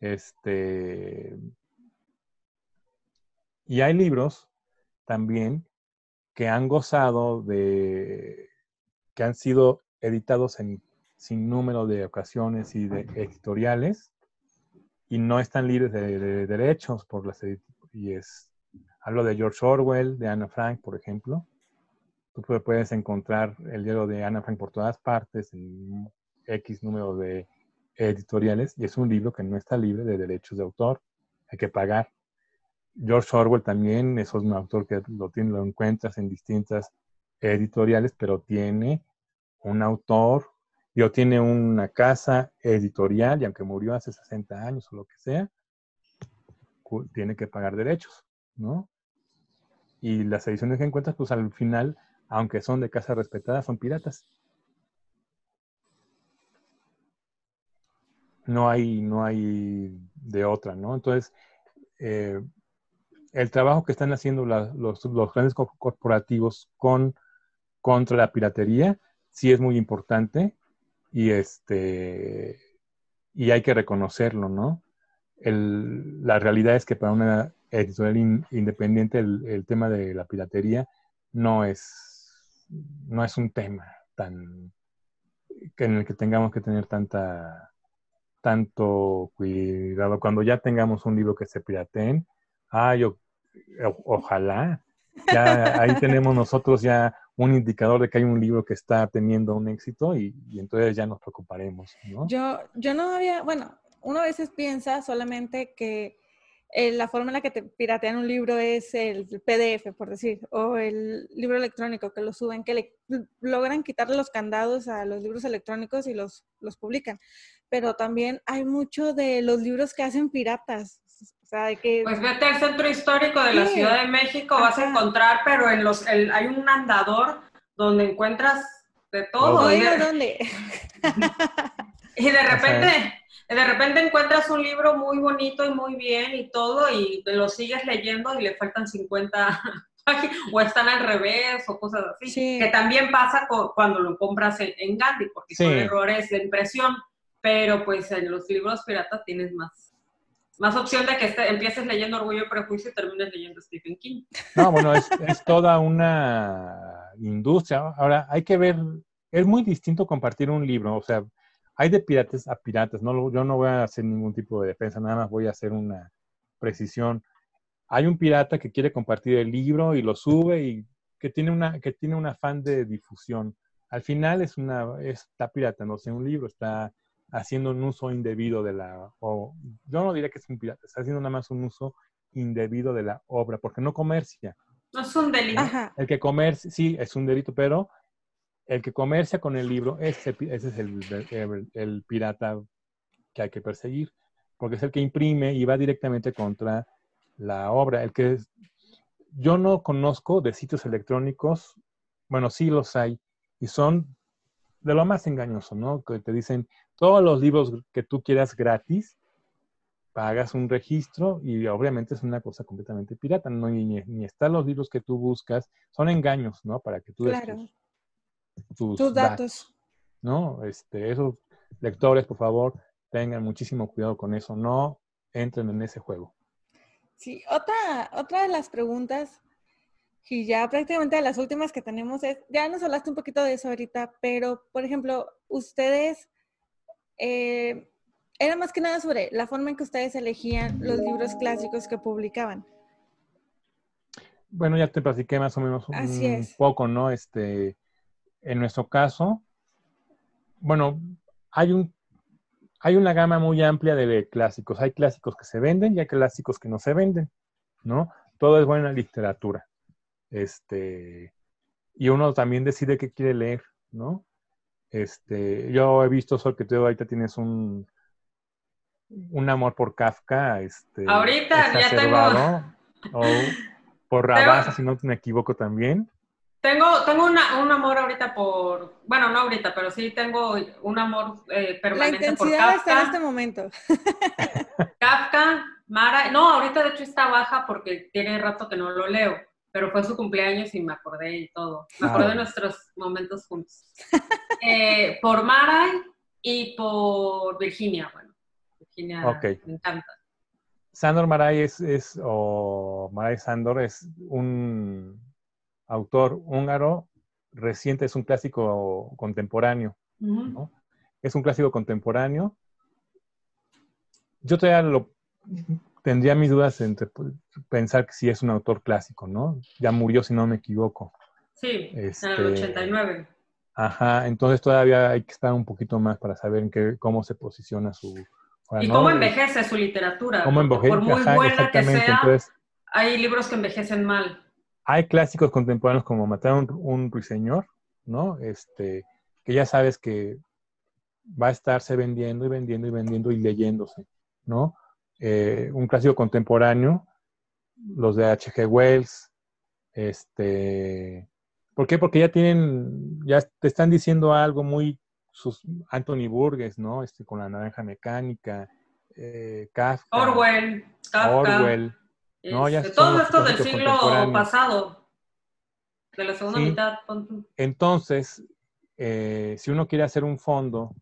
Este, y hay libros también que han gozado de, que han sido editados en sin número de ocasiones y de editoriales y no están libres de, derechos por las y es hablo de George Orwell, de Anna Frank, por ejemplo. Tú puedes encontrar el libro de Anna Frank por todas partes en X número de editoriales y es un libro que no está libre de derechos de autor. Hay que pagar. George Orwell también es un autor que lo, tiene, lo encuentras en distintas editoriales, pero tiene un autor, o tiene una casa editorial y aunque murió hace 60 años o lo que sea, tiene que pagar derechos, ¿no? Y las ediciones que encuentras, pues al final, aunque son de casa respetada, son piratas. no hay, no hay de otra, ¿no? Entonces, eh, el trabajo que están haciendo los, los, grandes corporativos con, contra la piratería sí es muy importante y, este, y hay que reconocerlo, ¿no? La realidad es que para una editorial independiente el, tema de la piratería no es, no es un tema tan en el que tengamos que tener tanta tanto cuidado. Cuando ya tengamos un libro que se pirateen, ah, yo, ojalá, ya ahí tenemos nosotros ya un indicador de que hay un libro que está teniendo un éxito y, entonces ya nos preocuparemos, ¿no? Yo, yo no había, bueno, uno a veces piensa solamente que eh, la forma en la que te piratean un libro es el PDF, por decir, o el libro electrónico que lo suben, que le logran quitarle los candados a los libros electrónicos y los, los publican. Pero también hay mucho de los libros que hacen piratas. O sea, de que... Pues vete al centro histórico de la Ciudad de México, vas a encontrar, pero en los, hay un andador donde encuentras de todo. ¿Y de, dónde? y de repente de repente encuentras un libro muy bonito y muy bien y todo y lo sigues leyendo y le faltan 50 páginas o están al revés o cosas así. Que también pasa cuando lo compras en, Gandhi porque son errores de impresión, pero pues en los libros piratas tienes más, más opción de que este, empieces leyendo Orgullo y Prejuicio y termines leyendo Stephen King. No, bueno, es, es toda una industria. Ahora, hay que ver, es muy distinto compartir un libro, o sea, hay de piratas a piratas, no, yo no voy a hacer ningún tipo de defensa, nada más voy a hacer una precisión. Hay un pirata que quiere compartir el libro y lo sube y que tiene una que tiene un afán de difusión. Al final es una está piratándose un libro, está haciendo un uso indebido de la o yo no diría que es un pirata, está haciendo nada más un uso indebido de la obra porque no comercia. No es un delito. El que comercia, sí, es un delito, pero el que comercia con el libro, ese, ese es el, pirata que hay que perseguir, porque es el que imprime y va directamente contra la obra. El que yo no conozco de sitios electrónicos, bueno, sí los hay, y son de lo más engañoso, ¿no? Que te dicen todos los libros que tú quieras gratis, pagas un registro y obviamente es una cosa completamente pirata, ¿no? Ni, ni están los libros que tú buscas, son engaños, ¿no? Para que tú claro tus, datos. ¿No? Este, esos lectores, por favor, tengan muchísimo cuidado con eso, no entren en ese juego. Sí, otra, otra de las preguntas, y ya prácticamente de las últimas que tenemos es, ya nos hablaste un poquito de eso ahorita, pero por ejemplo, ustedes, eh, era más que nada sobre la forma en que ustedes elegían los libros clásicos que publicaban. Bueno, ya te platiqué más o menos un poco, ¿no? Este, en nuestro caso, bueno, hay, un, hay una gama muy amplia de clásicos. Hay clásicos que se venden y hay clásicos que no se venden, ¿no? Todo es buena literatura. Este, y uno también decide qué quiere leer, ¿no? Este, yo he visto, Sol, que tú ahorita tienes un, un amor por Kafka. Este, ahorita ya tengo. O por Rabasa, si no me equivoco también. Tengo, tengo una, un amor ahorita por, bueno, no ahorita, pero sí tengo un amor eh, permanente por Kafka. está en este momento. Kafka, Mara, no, ahorita de hecho está baja porque tiene rato que no lo leo, pero fue su cumpleaños y me acordé y todo. Me acordé de nuestros momentos juntos. Eh, por Mara y por Virginia, bueno, Virginia me encanta. Sandor Maray es, es, o Maray Sandor es un autor húngaro reciente, es un clásico contemporáneo. Es un clásico contemporáneo. Yo todavía lo, tendría mis dudas entre pensar que sí es un autor clásico, ¿no? Ya murió, si no me equivoco. Sí, este, en el 89. Ajá, entonces todavía hay que estar un poquito más para saber en qué, cómo se posiciona su... y cómo envejece su literatura. Cómo envejece, por muy buena que sea, hay libros que envejecen mal hay clásicos contemporáneos como Matar a un, ruiseñor, ¿no? Este, que ya sabes que va a estarse vendiendo y vendiendo y vendiendo y leyéndose, ¿no? Eh, un clásico contemporáneo, los de H.G. Wells, este, ¿por qué? Porque ya tienen, ya te están diciendo algo muy sus Anthony Burgess, ¿no? Este, con la naranja mecánica, eh, Kafka. Orwell, Kafka. Orwell. No, ya Este, son todo los esto del siglo pasado, de la segunda Sí. mitad. Entonces, eh, si uno quiere hacer un fondo,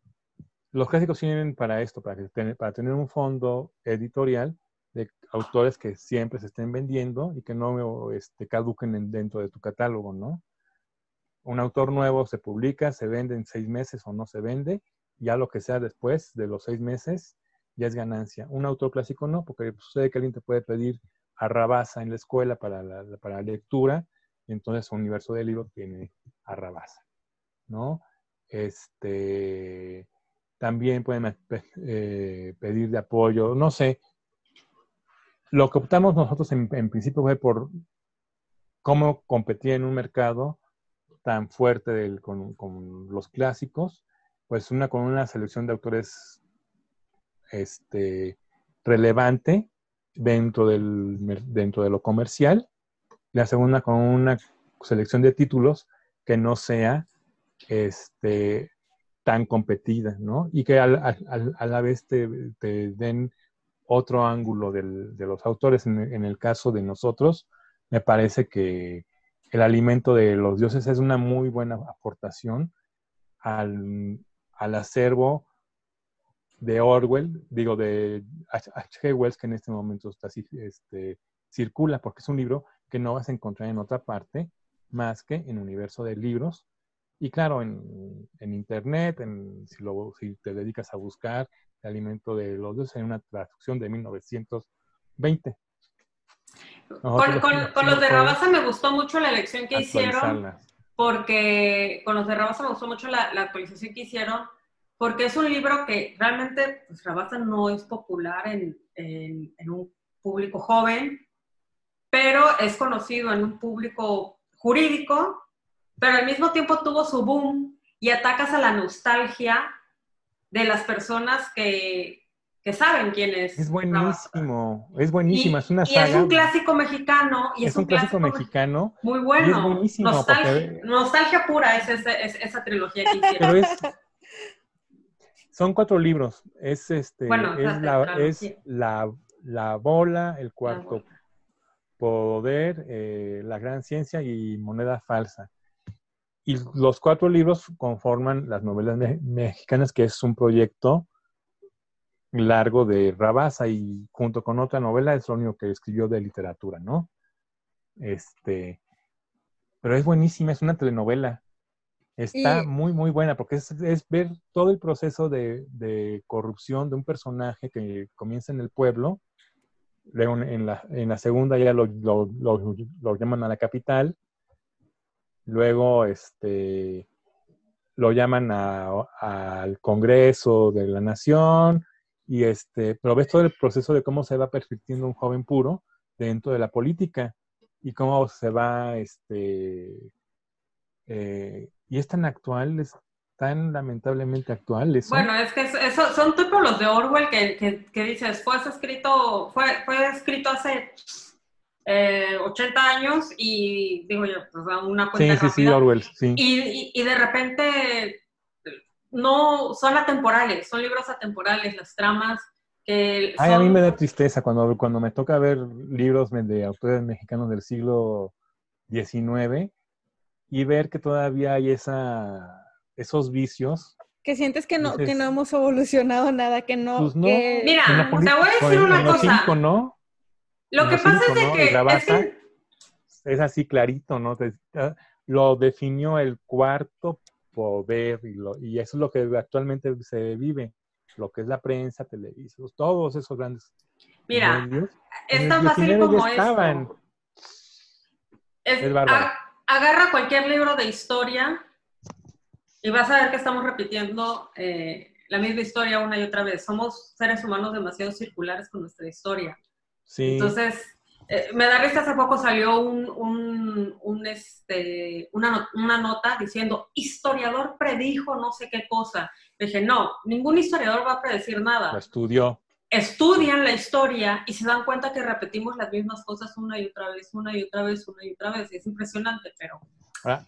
los clásicos sirven para esto, para, que tener, para tener un fondo editorial de autores que siempre se estén vendiendo y que no este, caduquen en- dentro de tu catálogo, ¿no? Un autor nuevo se publica, se vende en seis meses o no se vende, ya lo que sea después de los seis meses ya es ganancia. Un autor clásico no, porque sucede que alguien te puede pedir a Rabasa en la escuela para la, para lectura, entonces un universo de libro tiene a Rabasa, ¿no? Este, también pueden eh, pedir de apoyo, no sé. Lo que optamos nosotros en, en principio fue por cómo competir en un mercado tan fuerte del- con, con los clásicos, pues una con una selección de autores este, relevante dentro, del, dentro de lo comercial, la segunda con una selección de títulos que no sea este, tan competida, ¿no? Y que a la vez te, den otro ángulo de los autores. En, en el caso de nosotros, me parece que el alimento de los dioses es una muy buena aportación al, al acervo de Orwell, digo, de H.G. Wells, que en este momento está, así, este, circula, porque es un libro que no vas a encontrar en otra parte más que en universo de libros. Y claro, en, en internet, en, si, lo, si te dedicas a buscar el alimento de los dioses, hay una traducción de 1920. Con, Nosotros con- con los de Rabasa me gustó mucho la elección que hicieron, porque con los de Rabasa me gustó mucho la, la actualización que hicieron, porque es un libro que realmente pues, Rabasa no es popular en, en- en un público joven, pero es conocido en un público jurídico, pero al mismo tiempo tuvo su boom y atacas a la nostalgia de las personas que, que saben quién es. Es Rabasa. buenísimo, es buenísima, Y- es una y saga. es un clásico mexicano. Y es, es un clásico mex- mexicano, Muy bueno. Y es buenísimo, Nostalgia, porque- nostalgia pura es, ese- es esa trilogía que hicieron. pero es son cuatro libros. Es este Bueno, es la es la, la bola, el cuarto bola. poder, eh, la gran ciencia y moneda falsa. Y los cuatro libros conforman las novelas me- mexicanas, que es un proyecto largo de Rabasa y junto con otra novela es lo único que escribió de literatura, ¿no? Este, pero es buenísima, es una telenovela. Está muy, muy buena porque es, ver todo el proceso de, de corrupción de un personaje que comienza en el pueblo, luego en- la, en la segunda ya lo, lo- llaman a la capital, luego este, lo llaman al Congreso de la Nación, y este, pero ves todo el proceso de cómo se va perfectiendo un joven puro dentro de la política y cómo se va, este, eh, y es tan actual, es tan lamentablemente actual eso. Bueno, es que es- eso, son tipo los de Orwell que, que, que dices, fue escrito, fue, fue escrito hace eh, 80 años y digo yo, pues una sí, cuenta sí, sí, rápida. Orwell, sí. Y, y- y de repente no son atemporales, son libros atemporales, las tramas que Ay, a son- mí me da tristeza cuando, cuando me toca ver libros de autores mexicanos del siglo XIX y ver que todavía hay esa, esos vicios. Que sientes que no, que no hemos evolucionado nada, que no, Pues no. que- Mira, te voy a decir en- una cosa. cinco, ¿no? Lo en que pasa cinco, es de ¿no? que, es Rabasa que- es así clarito, ¿no? Te- ah, lo definió el cuarto poder y, lo- y eso es lo que actualmente se vive, lo que es la prensa, televisión, todos esos grandes mira, medios. es tan fácil 19 ya como estaban. esto. Es- Es bárbaro. a- agarra cualquier libro de historia y vas a ver que estamos repitiendo eh, la misma historia una y otra vez. Somos seres humanos demasiado circulares con nuestra historia. Sí, Entonces, eh, me da risa, hace poco salió un, un- un, este, una, una nota diciendo, historiador predijo no sé qué cosa. Dije, no, ningún historiador va a predecir nada lo estudió. Estudian la historia y se dan cuenta que repetimos las mismas cosas una y otra vez, una y otra vez, una y otra vez. Es impresionante, pero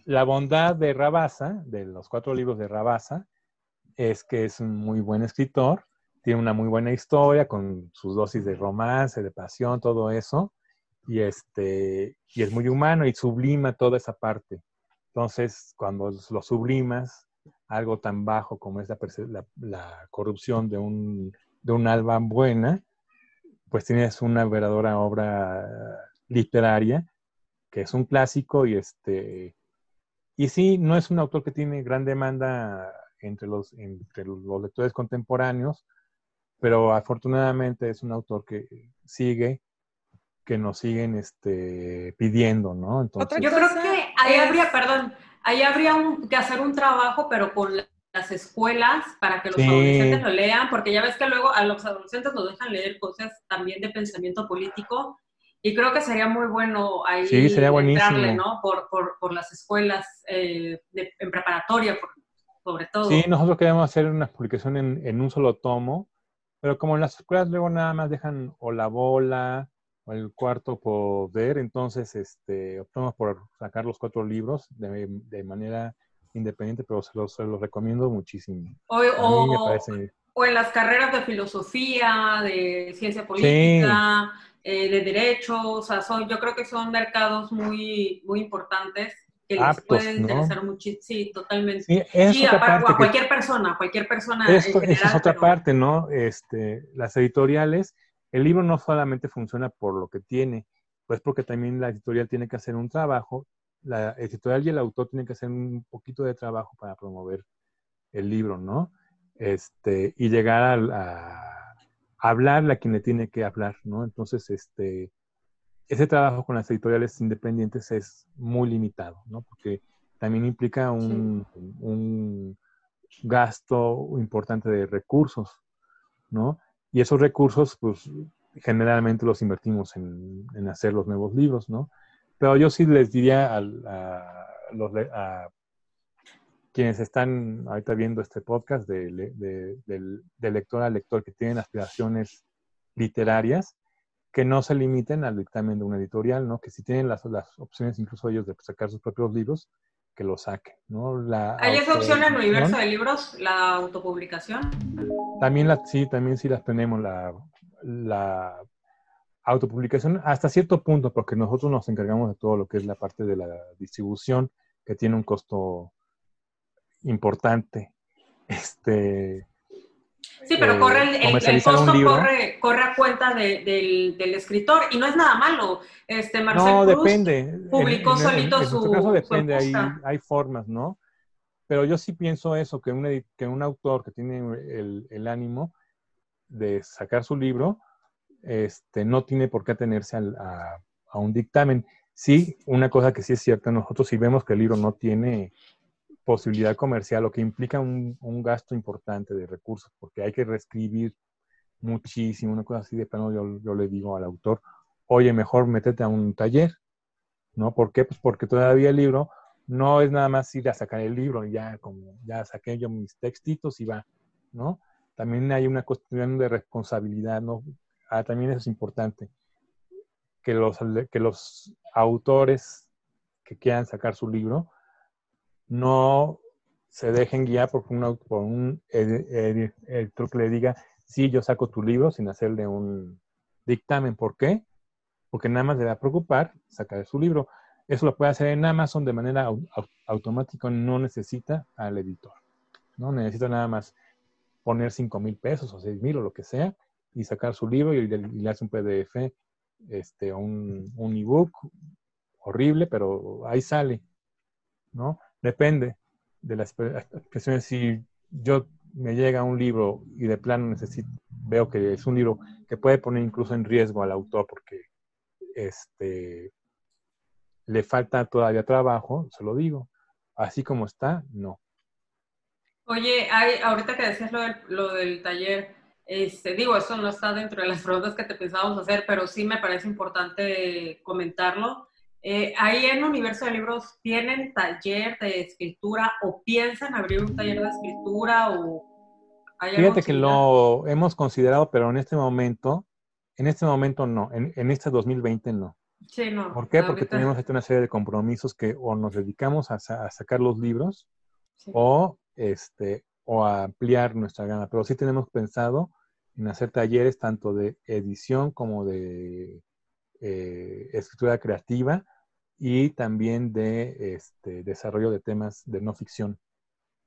la bondad de Rabasa, de los cuatro libros de Rabasa, es que es un muy buen escritor, tiene una muy buena historia con sus dosis de romance, de pasión, todo eso, y, este, y es muy humano y sublima toda esa parte. Entonces, cuando lo sublimas, algo tan bajo como es la, la, corrupción de un, de un alba buena, pues tienes una verdadera obra literaria que es un clásico y este y sí no es un autor que tiene gran demanda entre los entre los lectores contemporáneos pero afortunadamente es un autor que sigue que nos siguen este pidiendo no entonces yo creo que ahí habría perdón ahí habría que hacer un trabajo pero con las escuelas para que los adolescentes lo lean, porque ya ves que luego a los adolescentes nos dejan leer cosas también de pensamiento político y creo que sería muy bueno ahí sí, sería entrarle, ¿no? Por, por, por las escuelas eh, en preparatoria, sobre todo. Sí, nosotros queremos hacer una publicación en, en, un solo tomo, pero como en las escuelas luego nada más dejan o la bola o el cuarto poder, entonces este, optamos por sacar los cuatro libros de, de manera independiente, pero se los, se los recomiendo muchísimo. O, o, o, en las carreras de filosofía, de ciencia política. Eh, de derechos, o sea, son, yo creo que son mercados muy, muy importantes que les pueden interesar mucho. Sí, totalmente. Sí, a, cualquier persona, cualquier persona. Esto, esa es otra parte, ¿no? Este, las editoriales, el libro no solamente funciona por lo que tiene, pues porque también la editorial tiene que hacer un trabajo, la editorial y el autor tienen que hacer un poquito de trabajo para promover el libro, ¿no? Este, y llegar a hablarle a quien le tiene que hablar, ¿no? Entonces, este, ese trabajo con las editoriales independientes es muy limitado, ¿no? Porque también implica un, un gasto importante de recursos, ¿no? Y esos recursos, pues, generalmente los invertimos en, en hacer los nuevos libros, ¿no? Pero yo sí les diría a, los, a quienes están ahorita viendo este podcast de, de, lector a lector que tienen aspiraciones literarias, que no se limiten al dictamen de una editorial, ¿no? Que si tienen las, las opciones incluso ellos de sacar sus propios libros, que lo saquen, ¿no? La ¿Hay esa opción en el universo de libros, la autopublicación? También la, sí, también sí las tenemos, la, la autopublicación hasta cierto punto, porque nosotros nos encargamos de todo lo que es la parte de la distribución, que tiene un costo importante. Este, sí, pero corre el, el, costo corre, corre, a cuenta del, del, escritor y no es nada malo. Este Marcel no, depende. publicó solito su. caso depende, hay, hay, formas, ¿no? Pero yo sí pienso eso, que un, que un autor que tiene el, el ánimo de sacar su libro, este, no tiene por qué atenerse a, un dictamen. Sí, una cosa que sí es cierta, nosotros si vemos que el libro no tiene posibilidad comercial, lo que implica un, gasto importante de recursos, porque hay que reescribir muchísimo, una cosa así de plano, yo, yo le digo al autor, oye, mejor métete a un taller, ¿no? ¿Por qué? Pues porque todavía el libro no es nada más ir a sacar el libro, ya como ya saqué yo mis textitos y va, ¿no? También hay una cuestión de responsabilidad, ¿no? Ah, también eso es importante, que los, que los autores que quieran sacar su libro, no se dejen guiar por un, editor que le diga, sí, yo saco tu libro sin hacerle un dictamen. ¿Por qué? Porque nada más le va a preocupar sacar su libro. Eso lo puede hacer en Amazon de manera automática, no necesita al editor. No necesita nada más poner 5 mil pesos o 6 mil o lo que sea y sacar su libro y le, hace un PDF, este, un, un ebook horrible, pero ahí sale, ¿no? Depende de las expresiones. Si yo me llega un libro y de plano necesito, veo que es un libro que puede poner incluso en riesgo al autor porque este, le falta todavía trabajo, se lo digo. Así como está, no. Oye, hay, ahorita que decías lo del, lo del taller, este, digo, eso no está dentro de las preguntas que te pensábamos hacer, pero sí me parece importante comentarlo. Eh, ahí en Universo de Libros, ¿tienen taller de escritura o piensan abrir un taller de escritura o Fíjate que lo hemos considerado, pero en este momento, en este momento no, en, en este 2020 no. Sí, no. ¿Por qué? Porque tenemos una serie de compromisos que o nos dedicamos a, sacar los libros o este o a ampliar nuestra gama, pero sí tenemos pensado en hacer talleres tanto de edición como de eh, escritura creativa y también de este, desarrollo de temas de no ficción,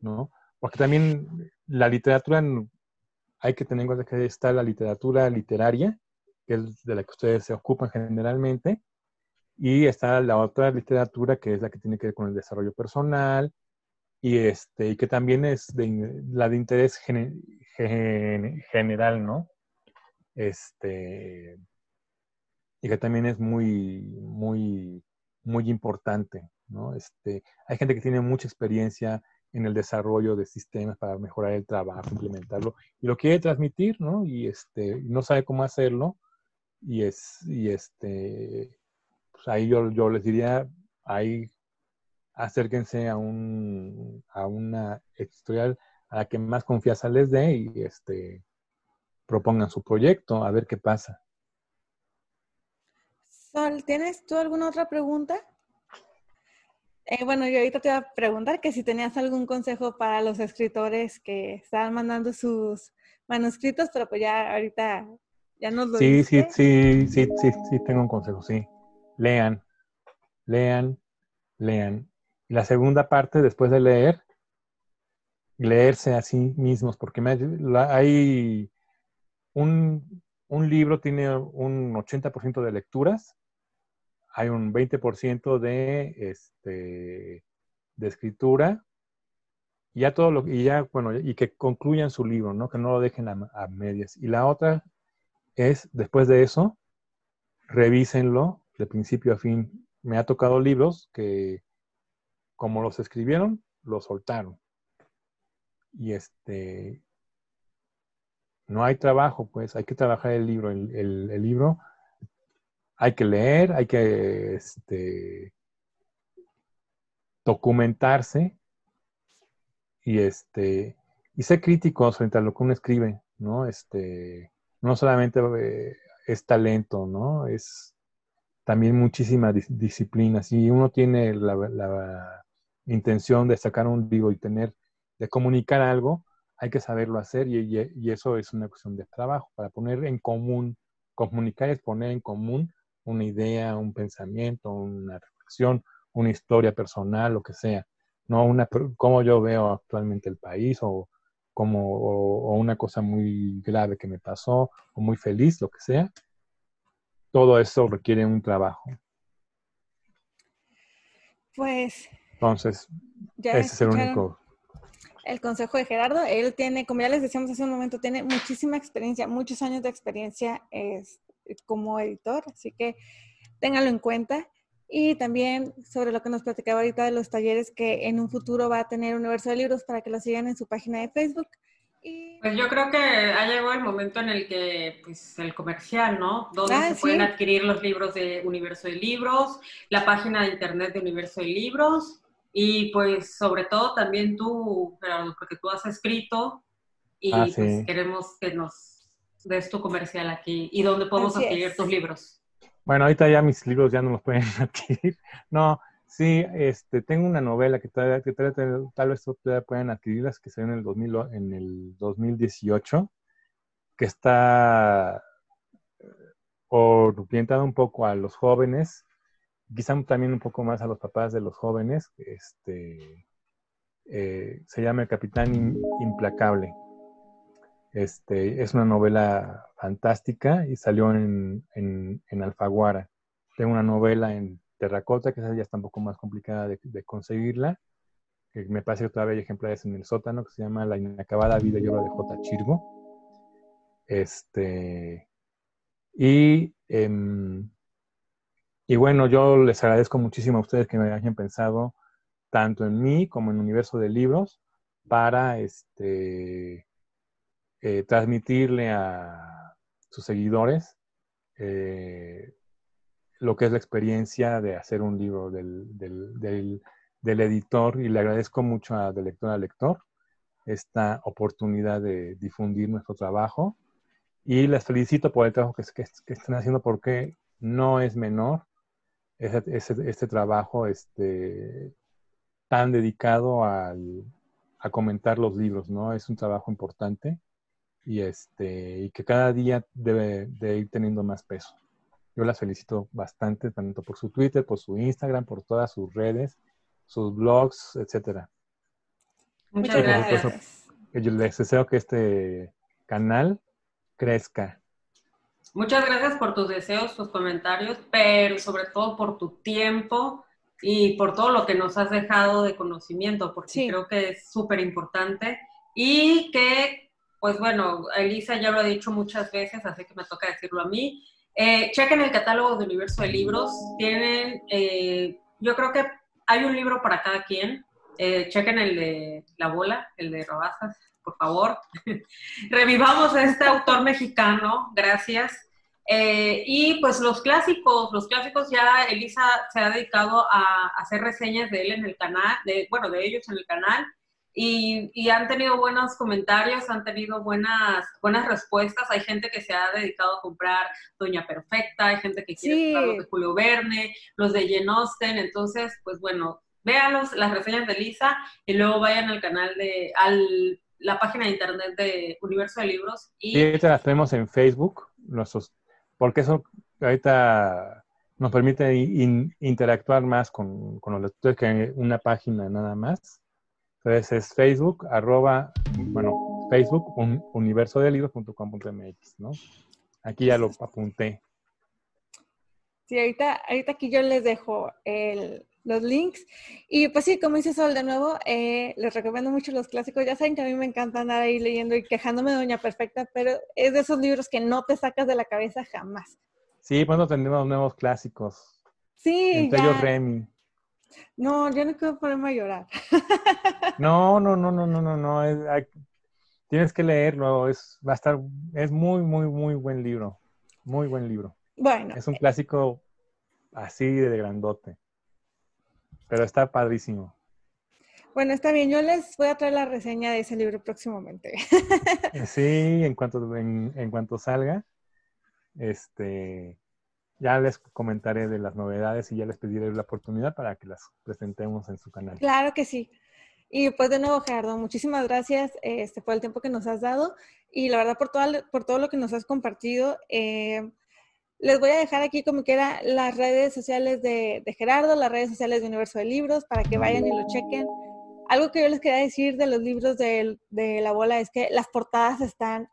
¿no? Porque también la literatura, hay que tener en cuenta que está la literatura literaria, que es de la que ustedes se ocupan generalmente, y está la otra literatura que es la que tiene que ver con el desarrollo personal y este y que también es de, la de interés general, ¿no? Este y que también es muy muy muy importante, ¿no? Este, hay gente que tiene mucha experiencia en el desarrollo de sistemas para mejorar el trabajo, implementarlo, y lo quiere transmitir, ¿no? Y este, no sabe cómo hacerlo, y es, y este, pues ahí yo, yo les diría, ahí acérquense a un, a una editorial a la que más confianza les dé y este, propongan su proyecto, a ver qué pasa. Sol, ¿tienes tú alguna otra pregunta? Eh, bueno, yo ahorita te iba a preguntar que si tenías algún consejo para los escritores que estaban mandando sus manuscritos, pero pues ya ahorita ya nos lo sí, Sí, sí, sí, sí, sí, tengo un consejo, sí. Lean, lean, lean. Y la segunda parte, después de leer, leerse a sí mismos, porque hay un, un libro tiene un 80% de lecturas hay un 20% de, este, de escritura y ya todo lo y ya bueno y que concluyan su libro no que no lo dejen a, medias. Y la otra es después de eso revísenlo de principio a fin. Me ha tocado libros que como los escribieron los soltaron y este no hay trabajo pues hay que trabajar el libro el libro hay que leer, hay que este, documentarse y este y ser críticos frente a lo que uno escribe, ¿no? Este, no solamente eh, es talento, ¿no? Es también muchísima disciplina. Si uno tiene la, intención de sacar un libro y tener, de comunicar algo, hay que saberlo hacer y, y, eso es una cuestión de trabajo, para poner en común, comunicar es poner en común una idea, un pensamiento, una reflexión, una historia personal, lo que sea. No una, cómo yo veo actualmente el país o, como, o, una cosa muy grave que me pasó o muy feliz, lo que sea. Todo eso requiere un trabajo. Pues. Entonces, ese es el único. El consejo de Gerardo, él tiene, como ya les decíamos hace un momento, tiene muchísima experiencia, muchos años de experiencia es, como editor, así que ténganlo en cuenta. Y también sobre lo que nos platicaba ahorita de los talleres que en un futuro va a tener Universo de Libros para que lo sigan en su página de Facebook. Pues yo creo que ha llegado el momento en el que, pues, el comercial, ¿no? Donde ah, se pueden adquirir los libros de Universo de Libros, la página de internet de Universo de Libros, y pues sobre todo también tú, porque tú has escrito y ah, pues queremos que nos de tu comercial aquí y dónde podemos adquirir tus libros. Bueno, ahorita ya mis libros ya no los pueden adquirir. No, sí, este, tengo una novela que, tal, que tal, vez todavía pueden adquirirlas, que salió en el, 2000, en el 2018, que está orientada un poco a los jóvenes, quizá también un poco más a los papás de los jóvenes. Este, eh, se llama El Capitán Implacable. Este, es una novela fantástica y salió en, en, Alfaguara. Tengo una novela en terracota, que esa ya está un poco más complicada de, conseguirla, me parece que todavía hay ejemplares en el sótano, que se llama La inacabada vida y obra de J. Chirgo. Este, y, em, y bueno, yo les agradezco muchísimo a ustedes que me hayan pensado tanto en mí como en el universo de libros para este eh, transmitirle a sus seguidores eh, lo que es la experiencia de hacer un libro del, editor. Y le agradezco mucho a del lector al lector esta oportunidad de difundir nuestro trabajo. Y les felicito por el trabajo que, están haciendo porque no es menor este, trabajo este, tan dedicado al, a comentar los libros, ¿no? Es un trabajo importante y, este, y que cada día debe de ir teniendo más peso. Yo las felicito bastante, tanto por su Twitter, por su Instagram, por todas sus redes, sus blogs, etcétera. Muchas gracias. Yo les deseo que este canal crezca. Muchas gracias por tus deseos, tus comentarios, pero sobre todo por tu tiempo y por todo lo que nos has dejado de conocimiento, porque creo que es súper importante y que, pues bueno, Elisa ya lo ha dicho muchas veces, así que me toca decirlo a mí. Eh, chequen el catálogo de Universo de Libros, tienen, eh, yo creo que hay un libro para cada quien, eh, chequen el de La Bola, el de Robazas, por favor. Revivamos a este autor mexicano, gracias. Eh, y pues los clásicos, los clásicos ya Elisa se ha dedicado a, hacer reseñas de él en el canal, de, bueno, de ellos en el canal, y, y, han tenido buenos comentarios, han tenido buenas, buenas respuestas. Hay gente que se ha dedicado a comprar Doña Perfecta, hay gente que quiere comprar los de Julio Verne, los de Jane Austen, entonces, pues bueno, vean las reseñas de Elisa y luego vayan al canal de, al la página de internet de Universo de Libros. Y sí, las tenemos en Facebook, nuestros porque eso ahorita nos permite interactuar más con, los lectores que una página nada más. Entonces es Facebook, arroba, bueno, Facebook, un, universodelibros.com.mx, ¿no? Aquí ya lo apunté. Sí, ahorita, ahorita aquí yo les dejo el, los links. Y pues sí, como dice Sol, de nuevo, eh, les recomiendo mucho los clásicos. Ya saben que a mí me encanta andar ahí leyendo y quejándome de Doña Perfecta, pero es de esos libros que no te sacas de la cabeza jamás. Sí, pues no tendremos nuevos clásicos. Sí. Entre ellos Remy. No, yo no quiero ponerme a llorar. No, no, no, no, no, no, no. tienes que leerlo. Es, va a estar, es muy, muy, muy buen libro. Muy buen libro. Bueno. Es un clásico así de grandote. Pero está padrísimo. Bueno, está bien. Yo les voy a traer la reseña de ese libro próximamente. sí, en cuanto, en, cuanto salga, este, ya les comentaré de las novedades y ya les pediré la oportunidad para que las presentemos en su canal. Claro que sí. Y pues de nuevo, Gerardo, muchísimas gracias este, por el tiempo que nos has dado y la verdad por todo, por todo lo que nos has compartido. Eh, les voy a dejar aquí como quiera las redes sociales de, Gerardo, las redes sociales de Universo de Libros, para que vayan y lo chequen. Algo que yo les quería decir de los libros de, la bola es que las portadas están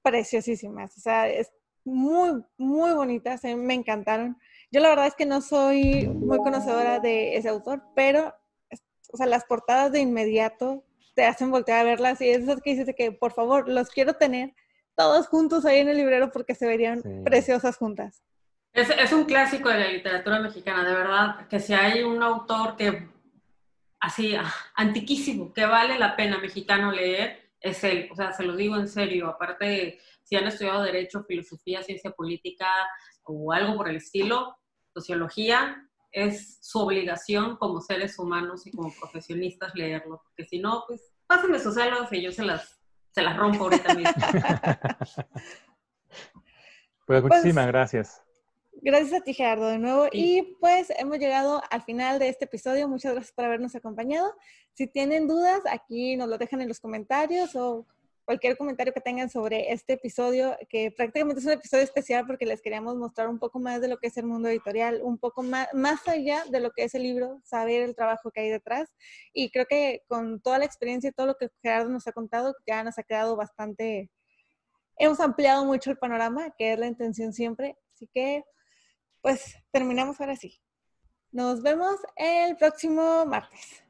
preciosísimas, o sea, es muy, muy bonitas, me encantaron. Yo la verdad es que no soy muy conocedora de ese autor, pero, o sea, las portadas de inmediato te hacen voltear a verlas y es eso que dices que por favor los quiero tener todos juntos ahí en el librero porque se verían preciosas juntas. Es, un clásico de la literatura mexicana, de verdad, que si hay un autor que, así, ah, antiquísimo, que vale la pena mexicano leer, es él. O sea, se lo digo en serio. Aparte, si han estudiado Derecho, Filosofía, Ciencia Política o algo por el estilo, Sociología, es su obligación como seres humanos y como profesionistas leerlo. Porque si no, pues pásenme sus celos y yo se las se las rompo ahorita mismo. pues muchísimas gracias. Gracias a ti, Gerardo, de nuevo. Y pues hemos llegado al final de este episodio. Muchas gracias por habernos acompañado. Si tienen dudas, aquí nos lo dejan en los comentarios o cualquier comentario que tengan sobre este episodio, que prácticamente es un episodio especial porque les queríamos mostrar un poco más de lo que es el mundo editorial, un poco más, más allá de lo que es el libro, saber el trabajo que hay detrás. Y creo que con toda la experiencia y todo lo que Gerardo nos ha contado, ya nos ha quedado bastante, hemos ampliado mucho el panorama, que es la intención siempre. Así que, pues, terminamos ahora sí. Nos vemos el próximo martes.